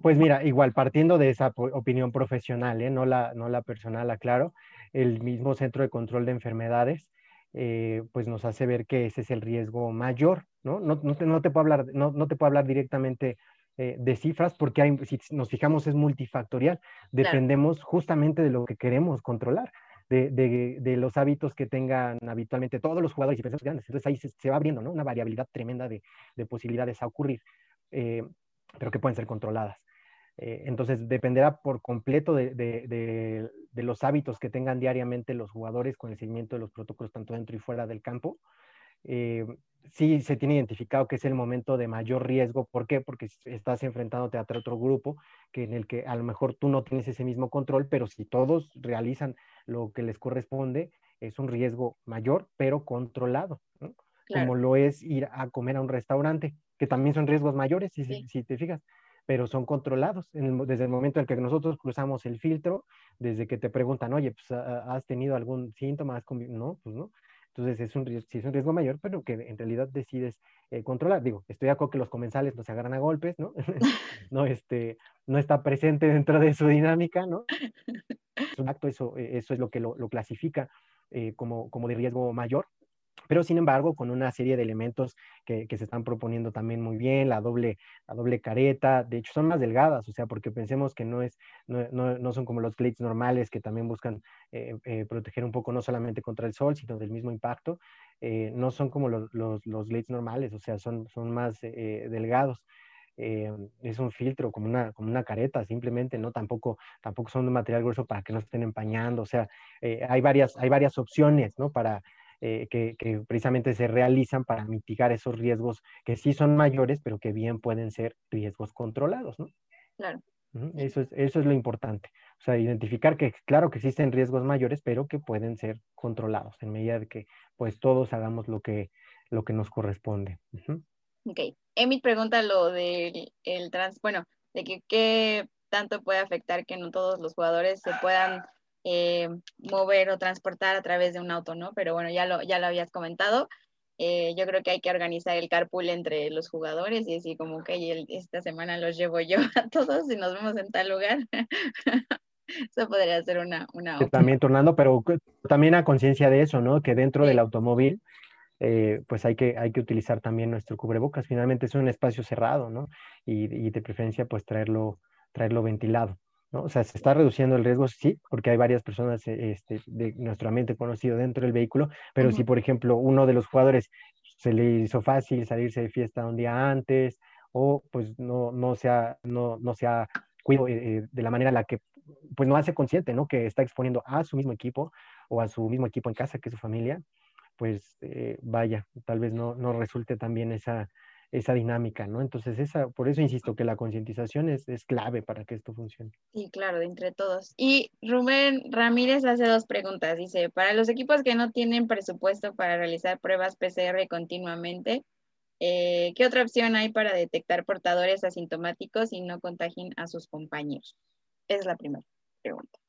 Pues mira, igual partiendo de esa opinión profesional, ¿eh? no, la, no la personal, aclaro, el mismo Centro de Control de Enfermedades, eh, pues nos hace ver que ese es el riesgo mayor, ¿no? No, no, te, no te, puedo hablar, no, no te puedo hablar directamente eh, de cifras porque hay, si nos fijamos es multifactorial, dependemos justamente de lo que queremos controlar. De, los hábitos que tengan habitualmente todos los jugadores y personas grandes. Entonces ahí se, se va abriendo ¿no? una variabilidad tremenda de, de posibilidades a ocurrir, eh, pero que pueden ser controladas. Eh, entonces dependerá por completo de, de, los hábitos que tengan diariamente los jugadores con el seguimiento de los protocolos tanto dentro y fuera del campo. Eh, sí se tiene identificado que es el momento de mayor riesgo. ¿Por qué? Porque estás enfrentándote a otro grupo que en el que a lo mejor tú no tienes ese mismo control, pero si todos realizan lo que les corresponde, es un riesgo mayor, pero controlado, como lo es ir a comer a un restaurante, que también son riesgos mayores, si, si te fijas pero son controlados desde el momento en que nosotros cruzamos el filtro, desde que te preguntan, oye, pues, ¿has tenido algún síntoma? No, pues no. Entonces es un, sí es un riesgo mayor, pero que en realidad decides eh, controlar. Digo, estoy de acuerdo que los comensales no se agarran a golpes, ¿no? no, este, no está presente dentro de su dinámica, ¿no? Eso, eso es lo que lo, clasifica eh, como, como de riesgo mayor, pero sin embargo con una serie de elementos que, se están proponiendo también muy bien, la doble, la doble careta, de hecho son más delgadas, o sea, porque pensemos que no, es, no, no, son como los plates normales que también buscan eh, eh, proteger un poco no solamente contra el sol, sino del mismo impacto, eh, no son como los, los, los normales, o sea, son, son más delgados. es un filtro, como una, como una careta, simplemente, ¿no? Tampoco, tampoco son de material grueso para que no estén empañando, o sea, hay, varias, hay varias opciones, ¿no? Para, eh, que, precisamente se realizan para mitigar esos riesgos que sí son mayores, pero que bien pueden ser riesgos controlados, ¿no? Claro. Eso es, eso es lo importante. O sea, identificar que claro que existen riesgos mayores, pero que pueden ser controlados en medida de que pues todos hagamos lo que, lo que nos corresponde. Ok. Emi pregunta lo del el trans, bueno, de que qué tanto puede afectar que no todos los jugadores se puedan eh, mover o transportar a través de un auto, ¿no? Pero bueno, ya lo, ya lo habías comentado. Eh, yo creo que hay que organizar el carpool entre los jugadores y decir como que esta semana los llevo yo a todos y nos vemos en tal lugar. eso podría ser una, una También tornando, pero también a conciencia de eso, ¿no? Que dentro del automóvil, eh, pues hay que, hay que utilizar también nuestro cubrebocas. Finalmente es un espacio cerrado, ¿no? Y, y de preferencia, pues traerlo, traerlo ventilado. O sea, se está reduciendo el riesgo, sí, porque hay varias personas eh, este, de nuestro ambiente conocido dentro del vehículo, pero si, por ejemplo, uno de los jugadores se le hizo fácil salirse de fiesta un día antes o pues no, no se ha, no, no se ha cuidado eh, eh, de la manera en la que pues no hace consciente, ¿no? Que está exponiendo a su mismo equipo o a su mismo equipo en casa, que es su familia, pues vaya, tal vez no, no resulte también esa, esa dinámica, ¿no? Entonces, esa, por eso insisto que la concientización es, es, clave para que esto funcione. Sí, claro, de entre todos. Y Rubén Ramírez hace dos preguntas. Dice, para los equipos que no tienen presupuesto para realizar pruebas PCR continuamente, eh, ¿qué otra opción hay para detectar portadores asintomáticos y no contagien a sus compañeros? Es la primera pregunta.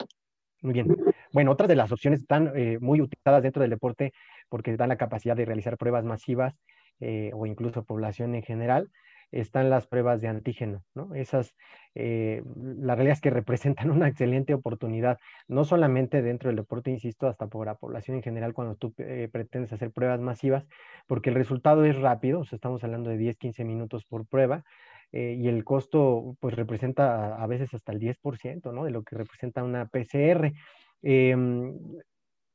Muy bien. Bueno, otras de las opciones están eh, muy utilizadas dentro del deporte porque dan la capacidad de realizar pruebas masivas eh, o incluso población en general, están las pruebas de antígeno, ¿no? Esas, eh, la realidad es que representan una excelente oportunidad, no solamente dentro del deporte, insisto, hasta por la población en general cuando tú eh, pretendes hacer pruebas masivas, porque el resultado es rápido, estamos hablando de 10, 15 minutos por prueba, y el costo pues representa a, veces hasta el 10%, ¿no? De lo que representa una PCR. Em,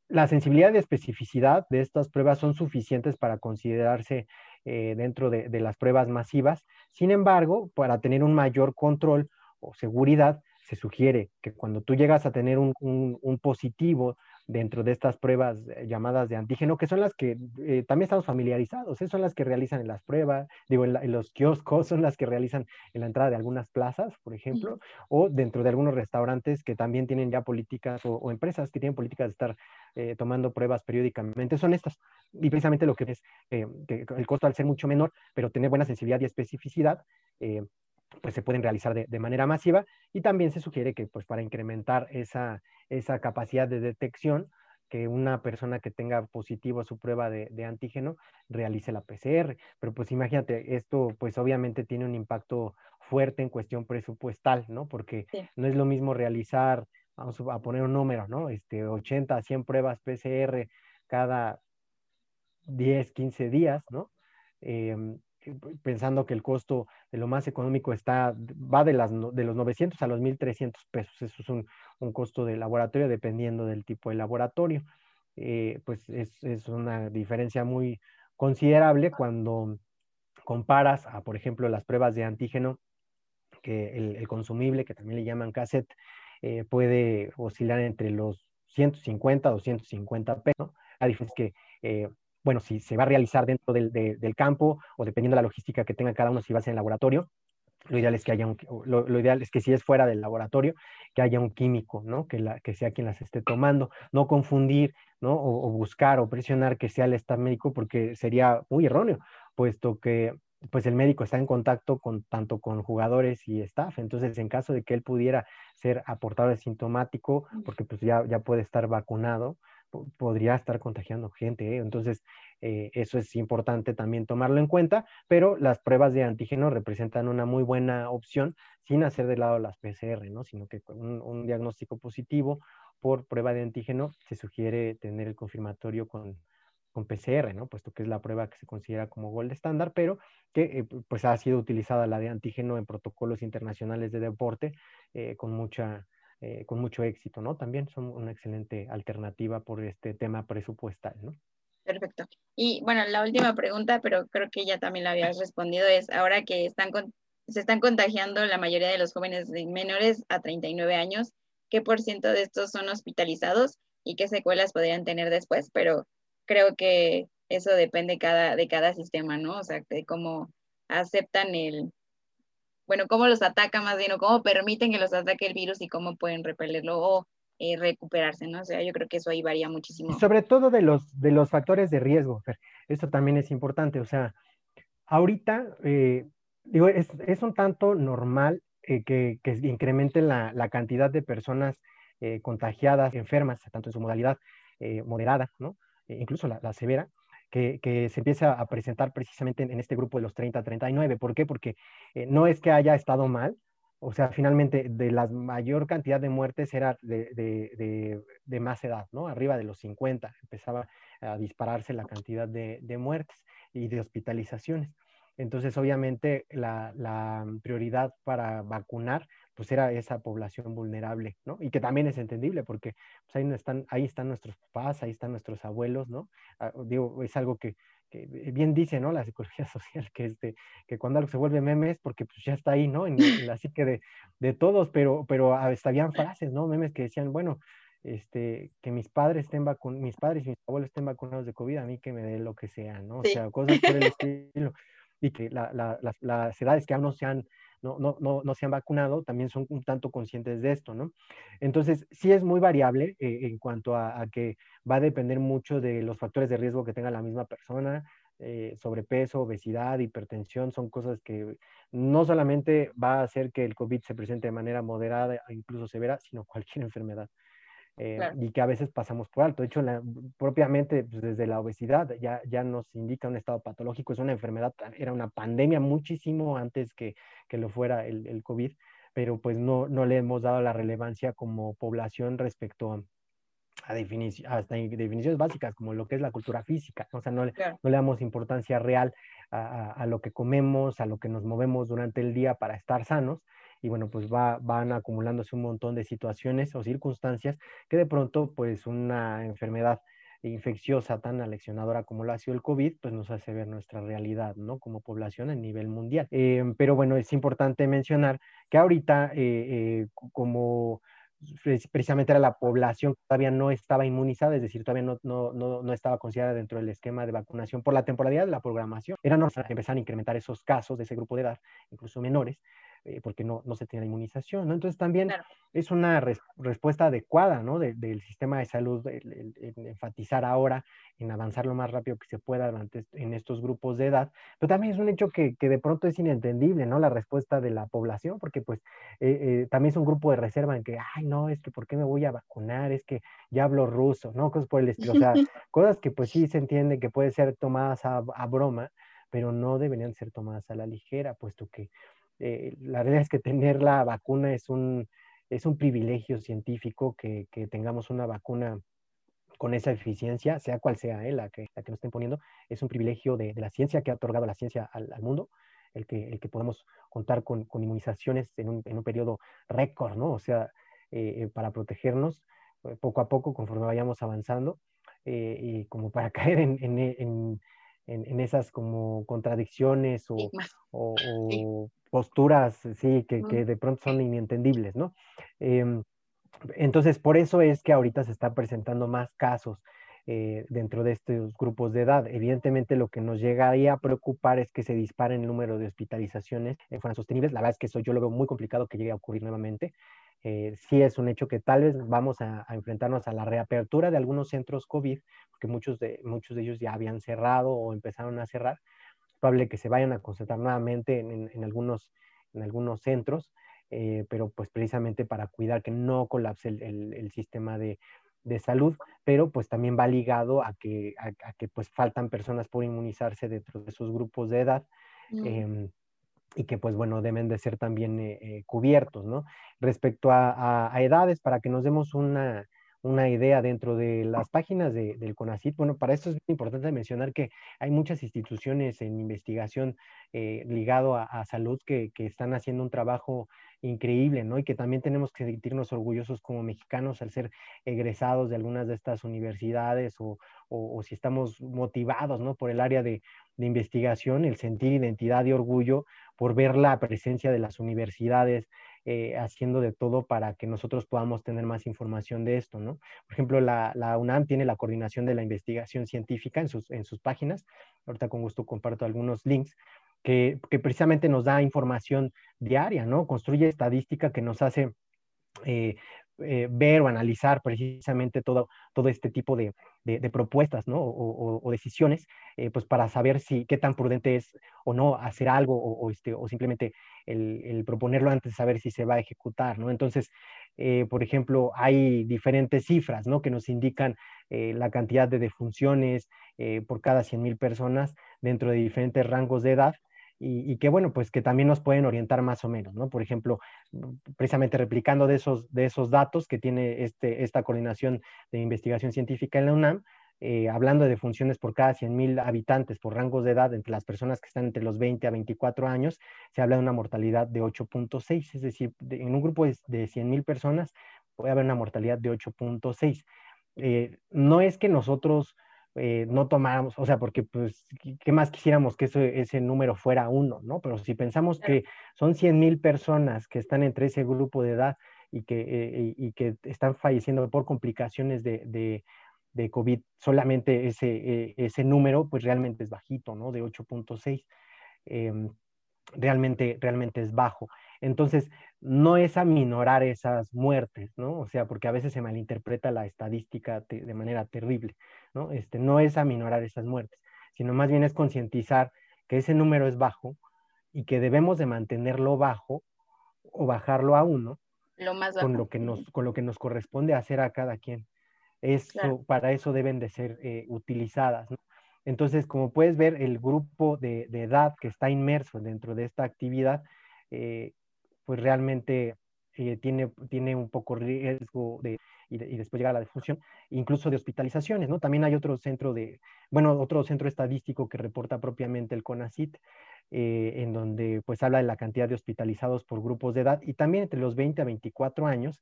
la sensibilidad y especificidad de estas pruebas son suficientes para considerarse eh, dentro de, las pruebas masivas. Sin embargo, para tener un mayor control o seguridad, se sugiere que cuando tú llegas a tener un positivo dentro de estas pruebas eh, llamadas de antígeno, que son las que eh, también estamos familiarizados, ¿eh? son las que realizan en las pruebas, digo, en, los kioscos, son las que realizan en la entrada de algunas plazas, por ejemplo, o dentro de algunos restaurantes que también tienen ya políticas o, empresas que tienen políticas de estar tomando pruebas periódicamente, son estas. Y precisamente lo que es que el costo al ser mucho menor, pero tener buena sensibilidad y especificidad, pues se pueden realizar de, manera masiva y también se sugiere que pues para incrementar esa, esa capacidad de detección, que una persona que tenga positivo su prueba de, de, antígeno realice la PCR. Pero pues imagínate, esto pues obviamente tiene un impacto fuerte en cuestión presupuestal, ¿no? Porque no es lo mismo realizar, vamos a poner un número, ¿no? Este, 80 a 100 pruebas PCR cada 10, 15 días, ¿no? Em, pensando que el costo de lo más económico está, va de, las, de los 900 a los 1.300 pesos. Eso es un, un, costo de laboratorio dependiendo del tipo de laboratorio. Eh, pues es, es, una diferencia muy considerable cuando comparas a, por ejemplo, las pruebas de antígeno, que el, consumible, que también le llaman cassette, eh, puede oscilar entre los 150 250 pesos. La diferencia es que eh, bueno, si se va a realizar dentro del, del, campo o dependiendo de la logística que tenga cada uno, si va a ser en laboratorio, lo ideal es que haya un, lo, ideal es que si es fuera del laboratorio, que haya un químico, ¿no? Que, la, que sea quien las esté tomando, no confundir, ¿no? O, buscar o presionar que sea el staff médico porque sería muy erróneo, puesto que pues el médico está en contacto con tanto con jugadores y staff, entonces en caso de que él pudiera ser aportador sintomático, porque pues ya, ya puede estar vacunado, podría estar contagiando gente. ¿eh? Entonces, eh, eso es importante también tomarlo en cuenta, pero las pruebas de antígeno representan una muy buena opción sin hacer de lado las PCR, ¿no? Sino que con un, diagnóstico positivo por prueba de antígeno se sugiere tener el confirmatorio con, con PCR, ¿no? Puesto que es la prueba que se considera como gold estándar, pero que eh, pues ha sido utilizada la de antígeno en protocolos internacionales de deporte con mucha eh, con mucho éxito, ¿no? También son una excelente alternativa por este tema presupuestal, ¿no? Perfecto. Y bueno, la última pregunta, pero creo que ya también la habías respondido, es ahora que están se están contagiando la mayoría de los jóvenes menores a 39 años, ¿qué por ciento de estos son hospitalizados y qué secuelas podrían tener después? Pero creo que eso depende cada, de cada sistema, ¿no? O sea, de cómo aceptan el, bueno, cómo los ataca más bien o cómo permiten que los ataque el virus y cómo pueden repelerlo o eh, recuperarse, ¿no? O sea, yo creo que eso ahí varía muchísimo. sobre todo de los, de los factores de riesgo, Fer. Esto también es importante, o sea, ahorita, eh, digo, es, es, un tanto normal eh, que, que, incrementen la, la, cantidad de personas contagiadas, enfermas, tanto en su modalidad moderada, ¿no? Incluso la severa, que, se empieza a presentar precisamente en, este grupo de los 30-39. ¿Por qué? Porque eh, no es que haya estado mal, o sea, finalmente de la mayor cantidad de muertes era de, más edad, ¿no? Arriba de los 50 empezaba a dispararse la cantidad de, muertes y de hospitalizaciones. Entonces, obviamente, la, la, prioridad para vacunar pues era esa población vulnerable, ¿no? Y que también es entendible porque pues, ahí, están, ahí están nuestros papás, ahí están nuestros abuelos, ¿no? Ah, digo, es algo que, bien dice, ¿no? La psicología social, que, este, que cuando algo se vuelve meme es porque pues ya está ahí, ¿no? En, la psique de, de, todos, pero, pero habían frases, ¿no? Memes que decían, bueno, este, que mis padres estén vacunados, mis padres y mis abuelos estén vacunados de COVID, a mí que me dé lo que sea, ¿no? O sea, cosas por el estilo. Y que la, la, las, las edades que aún no se han no, no, no, se han vacunado, también son un tanto conscientes de esto, ¿no? Entonces, sí es muy variable eh, en cuanto a, que va a depender mucho de los factores de riesgo que tenga la misma persona, eh, sobrepeso, obesidad, hipertensión, son cosas que no solamente va a hacer que el COVID se presente de manera moderada e incluso severa, sino cualquier enfermedad. Eh, y que a veces pasamos por alto. De hecho, propiamente pues, desde la obesidad ya, ya nos indica un estado patológico, es una enfermedad, era una pandemia muchísimo antes que, que lo fuera el, el, COVID, pero pues no, no le hemos dado la relevancia como población respecto a, a hasta definiciones básicas como lo que es la cultura física, o sea, no, le, no le damos importancia real a, a, lo que comemos, a lo que nos movemos durante el día para estar sanos, y bueno, pues va, van acumulándose un montón de situaciones o circunstancias que de pronto pues una enfermedad infecciosa tan aleccionadora como lo ha sido el COVID, pues nos hace ver nuestra realidad, ¿no? Como población a nivel mundial. Eh, pero bueno, es importante mencionar que ahorita, eh, eh, como precisamente era la población que todavía no estaba inmunizada, es decir, todavía no, no, no, no estaba considerada dentro del esquema de vacunación por la temporalidad de la programación. Era normal empezar a incrementar esos casos de ese grupo de edad, incluso menores, eh, porque no, no se tiene inmunización, ¿no? Entonces también es una respuesta adecuada, ¿no? del sistema de salud, el, enfatizar ahora en avanzar lo más rápido que se pueda en estos grupos de edad, pero también es un hecho que, que de pronto es inentendible, ¿no? La respuesta de la población, porque pues eh, eh, también es un grupo de reserva en que, ay, no, es que ¿por qué me voy a vacunar? Es que ya hablo ruso, ¿no? Cosas por el estilo, o sea, cosas que pues sí se entiende que puede ser tomadas a, a broma, pero no deberían ser tomadas a la ligera, puesto que eh, la realidad es que tener la vacuna es un, es un privilegio científico que, que tengamos una vacuna con esa eficiencia, sea cual sea eh, la, que, la que nos estén poniendo, es un privilegio de, de la ciencia que ha otorgado la ciencia al, al, mundo, el que, el que podemos contar con, con inmunizaciones en un, en un, periodo récord, ¿no? O sea, eh, eh para protegernos poco a poco conforme vayamos avanzando y como para caer en, en, en, esas como contradicciones o, o, o posturas, sí, que, que, de pronto son inentendibles, ¿no? Eh, entonces, por eso es que ahorita se están presentando más casos eh, dentro de estos grupos de edad. Evidentemente, lo que nos llegaría a preocupar es que se dispare el número de hospitalizaciones en forma sostenibles. La verdad es que eso yo lo veo muy complicado que llegue a ocurrir nuevamente. Eh, sí es un hecho que tal vez vamos a, a, enfrentarnos a la reapertura de algunos centros COVID, porque muchos de, muchos de ellos ya habían cerrado o empezaron a cerrar. Es probable que se vayan a concentrar nuevamente en, en, en algunos, en algunos centros eh, pero pues precisamente para cuidar que no colapse el, el, el sistema de, de, salud, pero pues también va ligado a que, a, a, que pues faltan personas por inmunizarse dentro de esos grupos de edad. Mm. Eh, y que pues bueno, deben de ser también eh, eh cubiertos, ¿no? Respecto a, edades, para que nos demos una, una idea dentro de las páginas de, del CONACIT. Bueno, para esto es importante mencionar que hay muchas instituciones en investigación eh, ligado a, a salud que, que, están haciendo un trabajo increíble, ¿no? Y que también tenemos que sentirnos orgullosos como mexicanos al ser egresados de algunas de estas universidades o, o, o si estamos motivados, ¿no? Por el área de, de investigación, el sentir identidad y orgullo por ver la presencia de las universidades eh, haciendo de todo para que nosotros podamos tener más información de esto, ¿no? Por ejemplo, la, la, UNAM tiene la coordinación de la investigación científica en sus, en sus páginas. Ahorita con gusto comparto algunos links que, que, precisamente nos da información diaria, ¿no? Construye estadística que nos hace eh, eh, ver o analizar precisamente todo, todo este tipo de, de, propuestas, ¿no? O, decisiones, eh, pues para saber si qué tan prudente es o no hacer algo o, este, o simplemente el, el, proponerlo antes de saber si se va a ejecutar, ¿no? Entonces, eh, por ejemplo, hay diferentes cifras, ¿no? Que nos indican la cantidad de defunciones por cada 100 mil personas dentro de diferentes rangos de edad y, que bueno, pues que también nos pueden orientar más o menos, ¿no? Por ejemplo, precisamente replicando de esos, de esos datos que tiene este, esta coordinación de investigación científica en la UNAM, eh, hablando de funciones por cada 100.000 habitantes por rangos de edad entre las personas que están entre los 20 a 24 años, se habla de una mortalidad de 8.6, es decir, de, en un grupo de, de 100.000 personas puede haber una mortalidad de 8.6. Eh, no es que nosotros eh, no tomáramos, o sea, porque pues, ¿qué más quisiéramos que ese, ese número fuera uno, ¿no? Pero si pensamos que son 100 mil personas que están entre ese grupo de edad y que, eh, y que están falleciendo por complicaciones de, de, de COVID, solamente ese, eh, ese número, pues realmente es bajito, ¿no? De 8.6. Eh, realmente, realmente es bajo. Entonces, no es aminorar esas muertes, ¿no? O sea, porque a veces se malinterpreta la estadística te, de manera terrible, ¿no? Este, no es aminorar esas muertes, sino más bien es concientizar que ese número es bajo y que debemos de mantenerlo bajo o bajarlo a uno lo más con, lo que nos, con lo que nos corresponde hacer a cada quien. Eso, claro. Para eso deben de ser eh, utilizadas, ¿no? Entonces, como puedes ver, el grupo de, de, edad que está inmerso dentro de esta actividad eh, pues realmente eh, tiene, tiene un poco riesgo de y, de, y, después llegar a la defunción, incluso de hospitalizaciones, ¿no? También hay otro centro de, bueno, otro centro estadístico que reporta propiamente el CONACIT, eh, en donde pues habla de la cantidad de hospitalizados por grupos de edad y también entre los 20 a 24 años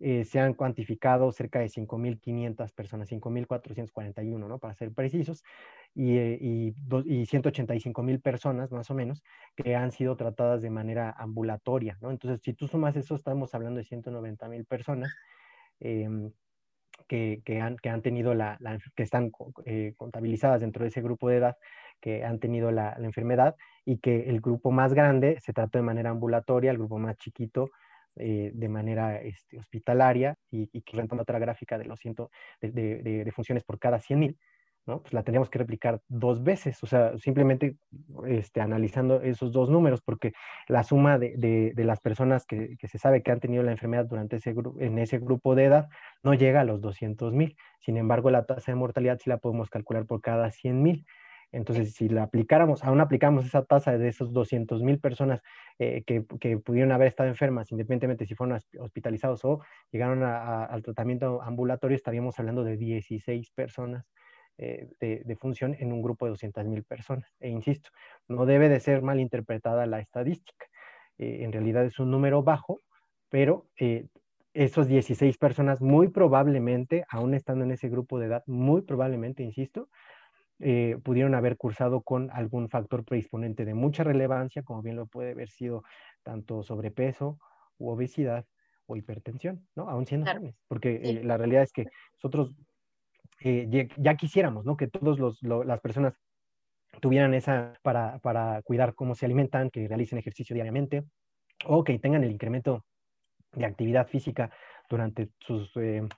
eh, se han cuantificado cerca de 5.500 personas, 5.441, ¿no? Para ser precisos, y, eh, y, y 185.000 personas más o menos que han sido tratadas de manera ambulatoria, ¿no? Entonces, si tú sumas eso, estamos hablando de 190.000 personas. Eh, que, han, que han tenido la, que están eh, contabilizadas dentro de ese grupo de edad, que han tenido la, la, enfermedad y que el grupo más grande se trató de manera ambulatoria, el grupo más chiquito eh, de manera este, hospitalaria y, y que otra gráfica de los ciento, de, de, de, funciones por cada 100 mil, ¿no? Pues la tendríamos que replicar dos veces, o sea, simplemente este, analizando esos dos números, porque la suma de, de, de las personas que, que, se sabe que han tenido la enfermedad durante ese en ese grupo de edad no llega a los 200 mil. Sin embargo, la tasa de mortalidad sí la podemos calcular por cada 100 mil. Entonces, si la aplicáramos, aún aplicamos esa tasa de esos 200 mil personas eh, que, que, pudieron haber estado enfermas, independientemente si fueron hospitalizados o llegaron al tratamiento ambulatorio, estaríamos hablando de 16 personas eh, de, función en un grupo de 200 mil personas. E insisto, no debe de ser mal interpretada la estadística. Eh, en realidad es un número bajo, pero esos 16 personas muy probablemente, aún estando en ese grupo de edad, muy probablemente, insisto, eh, pudieron haber cursado con algún factor predisponente de mucha relevancia, como bien lo puede haber sido tanto sobrepeso u obesidad o hipertensión, ¿no? Aún siendo jóvenes, porque eh, la realidad es que nosotros eh, ya, quisiéramos, ¿no? Que todas las personas tuvieran esa para, para, cuidar cómo se alimentan, que realicen ejercicio diariamente o que tengan el incremento de actividad física durante sus, el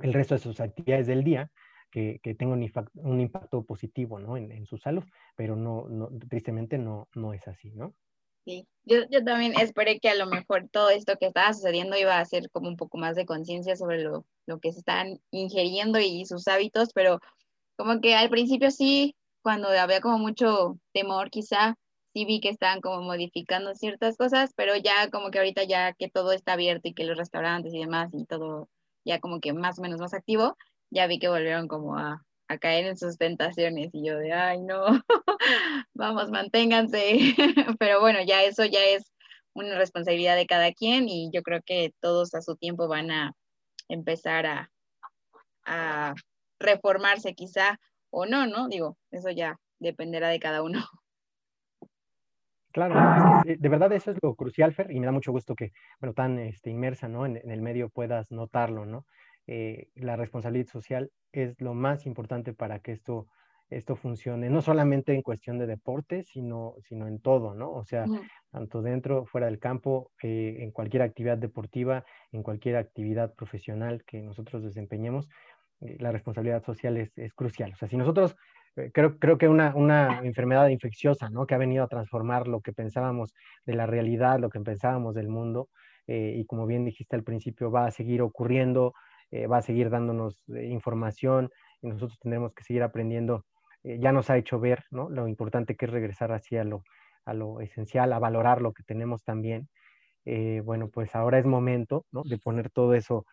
resto de sus actividades del día, que, que tenga un, impacto positivo ¿no? en, su salud, pero no, no, tristemente no, no es así, ¿no? Sí, yo, yo también esperé que a lo mejor todo esto que estaba sucediendo iba a hacer como un poco más de conciencia sobre lo, lo que se están ingiriendo y sus hábitos, pero como que al principio sí, cuando había como mucho temor quizá, sí vi que estaban como modificando ciertas cosas, pero ya como que ahorita ya que todo está abierto y que los restaurantes y demás y todo ya como que más o menos más activo, ya vi que volvieron como a, caer en sus tentaciones y yo de, ay, no, vamos, manténganse. Pero bueno, ya eso ya es una responsabilidad de cada quien y yo creo que todos a su tiempo van a empezar a, a reformarse quizá o no, ¿no? Digo, eso ya dependerá de cada uno. Claro, de verdad eso es lo crucial, Fer, y me da mucho gusto que, bueno, tan este, inmersa, ¿no? En, el medio puedas notarlo, ¿no? Eh, la responsabilidad social es lo más importante para que esto, esto funcione, no solamente en cuestión de deporte, sino, sino en todo, ¿no? O sea, tanto dentro, fuera del campo, eh, en cualquier actividad deportiva, en cualquier actividad profesional que nosotros desempeñemos, eh, la responsabilidad social es, es, crucial. O sea, si nosotros, creo, creo que una, una enfermedad infecciosa, ¿no? Que ha venido a transformar lo que pensábamos de la realidad, lo que pensábamos del mundo, y como bien dijiste al principio, va a seguir ocurriendo, eh, va a seguir dándonos eh, información y nosotros tendremos que seguir aprendiendo. Eh, ya nos ha hecho ver ¿no? lo importante que es regresar hacia lo, a lo esencial, a valorar lo que tenemos también. bueno, pues ahora es momento ¿no? de poner todo eso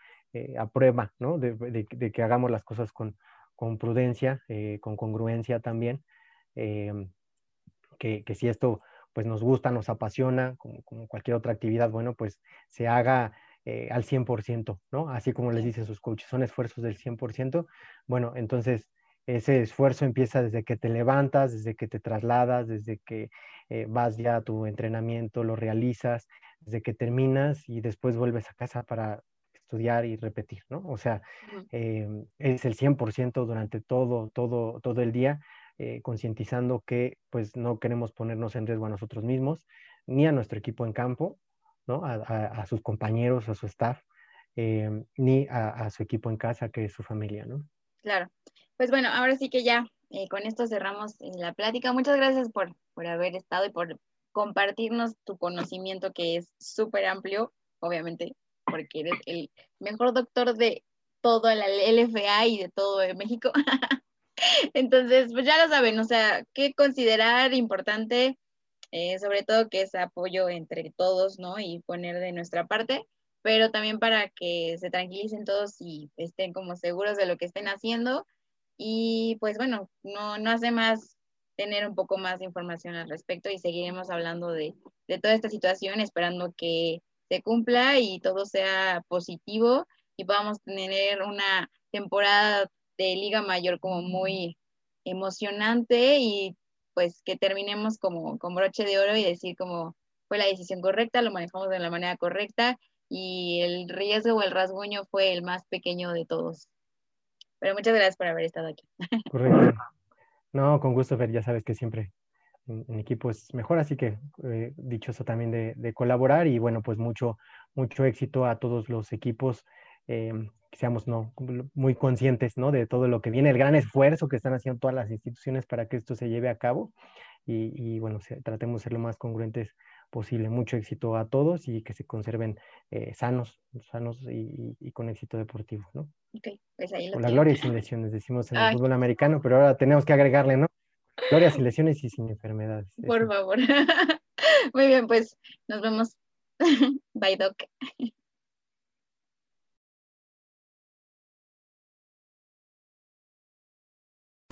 a prueba, ¿no? de, de, que hagamos las cosas con, con prudencia, con congruencia también. que, que si esto pues nos gusta, nos apasiona, como, como, cualquier otra actividad, bueno, pues se haga eh, al 100%, ¿no? Así como les dicen sus coaches, son esfuerzos del 100%. Bueno, entonces ese esfuerzo empieza desde que te levantas, desde que te trasladas, desde que eh, vas ya a tu entrenamiento, lo realizas, desde que terminas y después vuelves a casa para estudiar y repetir, ¿no? O sea, eh, es el 100% durante todo, todo, todo el día, concientizando que pues no queremos ponernos en riesgo a nosotros mismos, ni a nuestro equipo en campo, a, sus compañeros, a su staff, em, ni a, su equipo en casa, que es su familia, ¿no? Claro. Pues bueno, ahora sí que ya eh, con esto cerramos eh, la plática. Muchas gracias por, por haber estado y por compartirnos tu conocimiento que es súper amplio, obviamente, porque eres el mejor doctor de todo el LFA y de todo México. Entonces, pues ya lo saben, o sea, qué considerar importante eh, sobre todo que es apoyo entre todos, ¿no? Y poner de nuestra parte, pero también para que se tranquilicen todos y estén como seguros de lo que estén haciendo. Y pues bueno, no, no hace más tener un poco más de información al respecto y seguiremos hablando de, de toda esta situación, esperando que se cumpla y todo sea positivo y podamos tener una temporada de Liga Mayor como muy emocionante y pues que terminemos como con broche de oro y decir como fue la decisión correcta, lo manejamos de la manera correcta y el riesgo o el rasguño fue el más pequeño de todos. Pero muchas gracias por haber estado aquí. Correcto. No, con gusto, Fer, ya sabes que siempre en, equipo es mejor, así que eh, dichoso también de, de, colaborar y bueno, pues mucho, mucho éxito a todos los equipos eh, que seamos ¿no? muy conscientes ¿no? de todo lo que viene, el gran esfuerzo que están haciendo todas las instituciones para que esto se lleve a cabo y, bueno, tratemos de ser lo más congruentes posible. Mucho éxito a todos y que se conserven eh, sanos, sanos y, con éxito deportivo, ¿no? Ok, pues ahí lo Con la gloria y sin lesiones, decimos en el fútbol americano, pero ahora tenemos que agregarle, ¿no? Gloria sin lesiones y sin enfermedades. Por favor. Muy bien, pues nos vemos. Bye, Doc.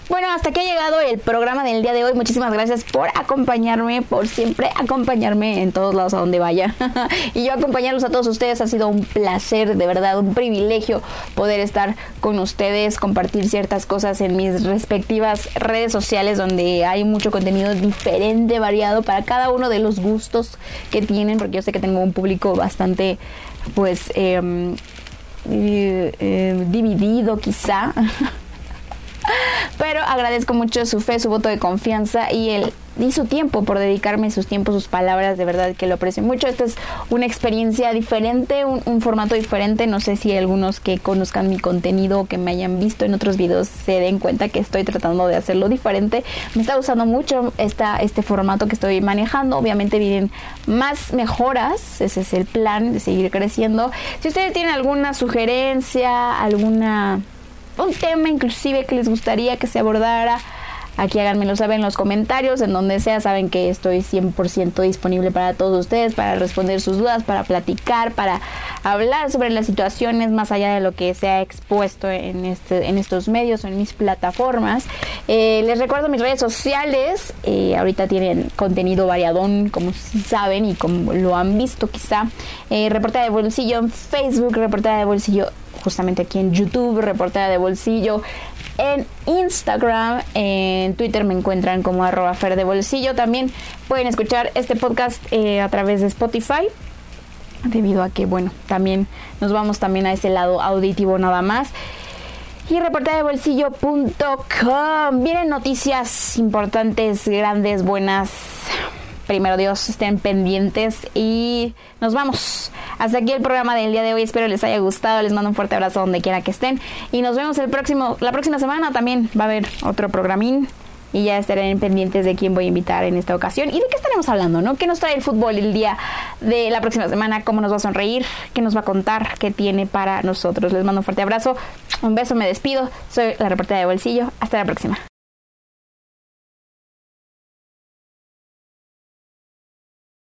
Bueno, hasta aquí ha llegado el programa del día de hoy. Muchísimas gracias por acompañarme, por siempre acompañarme en todos lados a donde vaya. y yo acompañarlos a todos ustedes ha sido un placer, de verdad, un privilegio poder estar con ustedes, compartir ciertas cosas en mis respectivas redes sociales donde hay mucho contenido diferente, variado para cada uno de los gustos que tienen, porque yo sé que tengo un público bastante, pues, em, eh, eh, dividido quizá. Pero agradezco mucho su fe, su voto de confianza y el y su tiempo por dedicarme sus tiempos, sus palabras, de verdad que lo aprecio mucho. Esta es una experiencia diferente, un, formato diferente. No sé si algunos que conozcan mi contenido o que me hayan visto en otros videos se den cuenta que estoy tratando de hacerlo diferente. Me está gustando mucho esta, este formato que estoy manejando. Obviamente vienen más mejoras, ese es el plan de seguir creciendo. Si ustedes tienen alguna sugerencia, alguna un tema inclusive que les gustaría que se abordara, aquí háganmelo saber en los comentarios, en donde sea, saben que estoy 100% disponible para todos ustedes, para responder sus dudas, para platicar, para hablar sobre las situaciones más allá de lo que se ha expuesto en, este, en estos medios o en mis plataformas. Eh, les recuerdo mis redes sociales, eh, ahorita tienen contenido variadón, como saben y como lo han visto quizá. Eh, de bolsillo en Facebook, reporta de bolsillo justamente aquí en YouTube, reportera de bolsillo, en Instagram, en Twitter me encuentran como arroba fer de bolsillo. También pueden escuchar este podcast eh, a través de Spotify. Debido a que, bueno, también nos vamos también a ese lado auditivo nada más. Y bolsillo.com Vienen noticias importantes, grandes, buenas, primero Dios, estén pendientes y nos vamos. Hasta aquí el programa del día de hoy. Espero les haya gustado. Les mando un fuerte abrazo donde quiera que estén. Y nos vemos el próximo, la próxima semana también va a haber otro programín. Y ya estarán pendientes de quién voy a invitar en esta ocasión. ¿Y de qué estaremos hablando? ¿no? ¿Qué nos trae el fútbol el día de la próxima semana? ¿Cómo nos va a sonreír? ¿Qué nos va a contar? ¿Qué tiene para nosotros? Les mando un fuerte abrazo. Un beso, me despido. Soy la reportera de bolsillo. Hasta la próxima.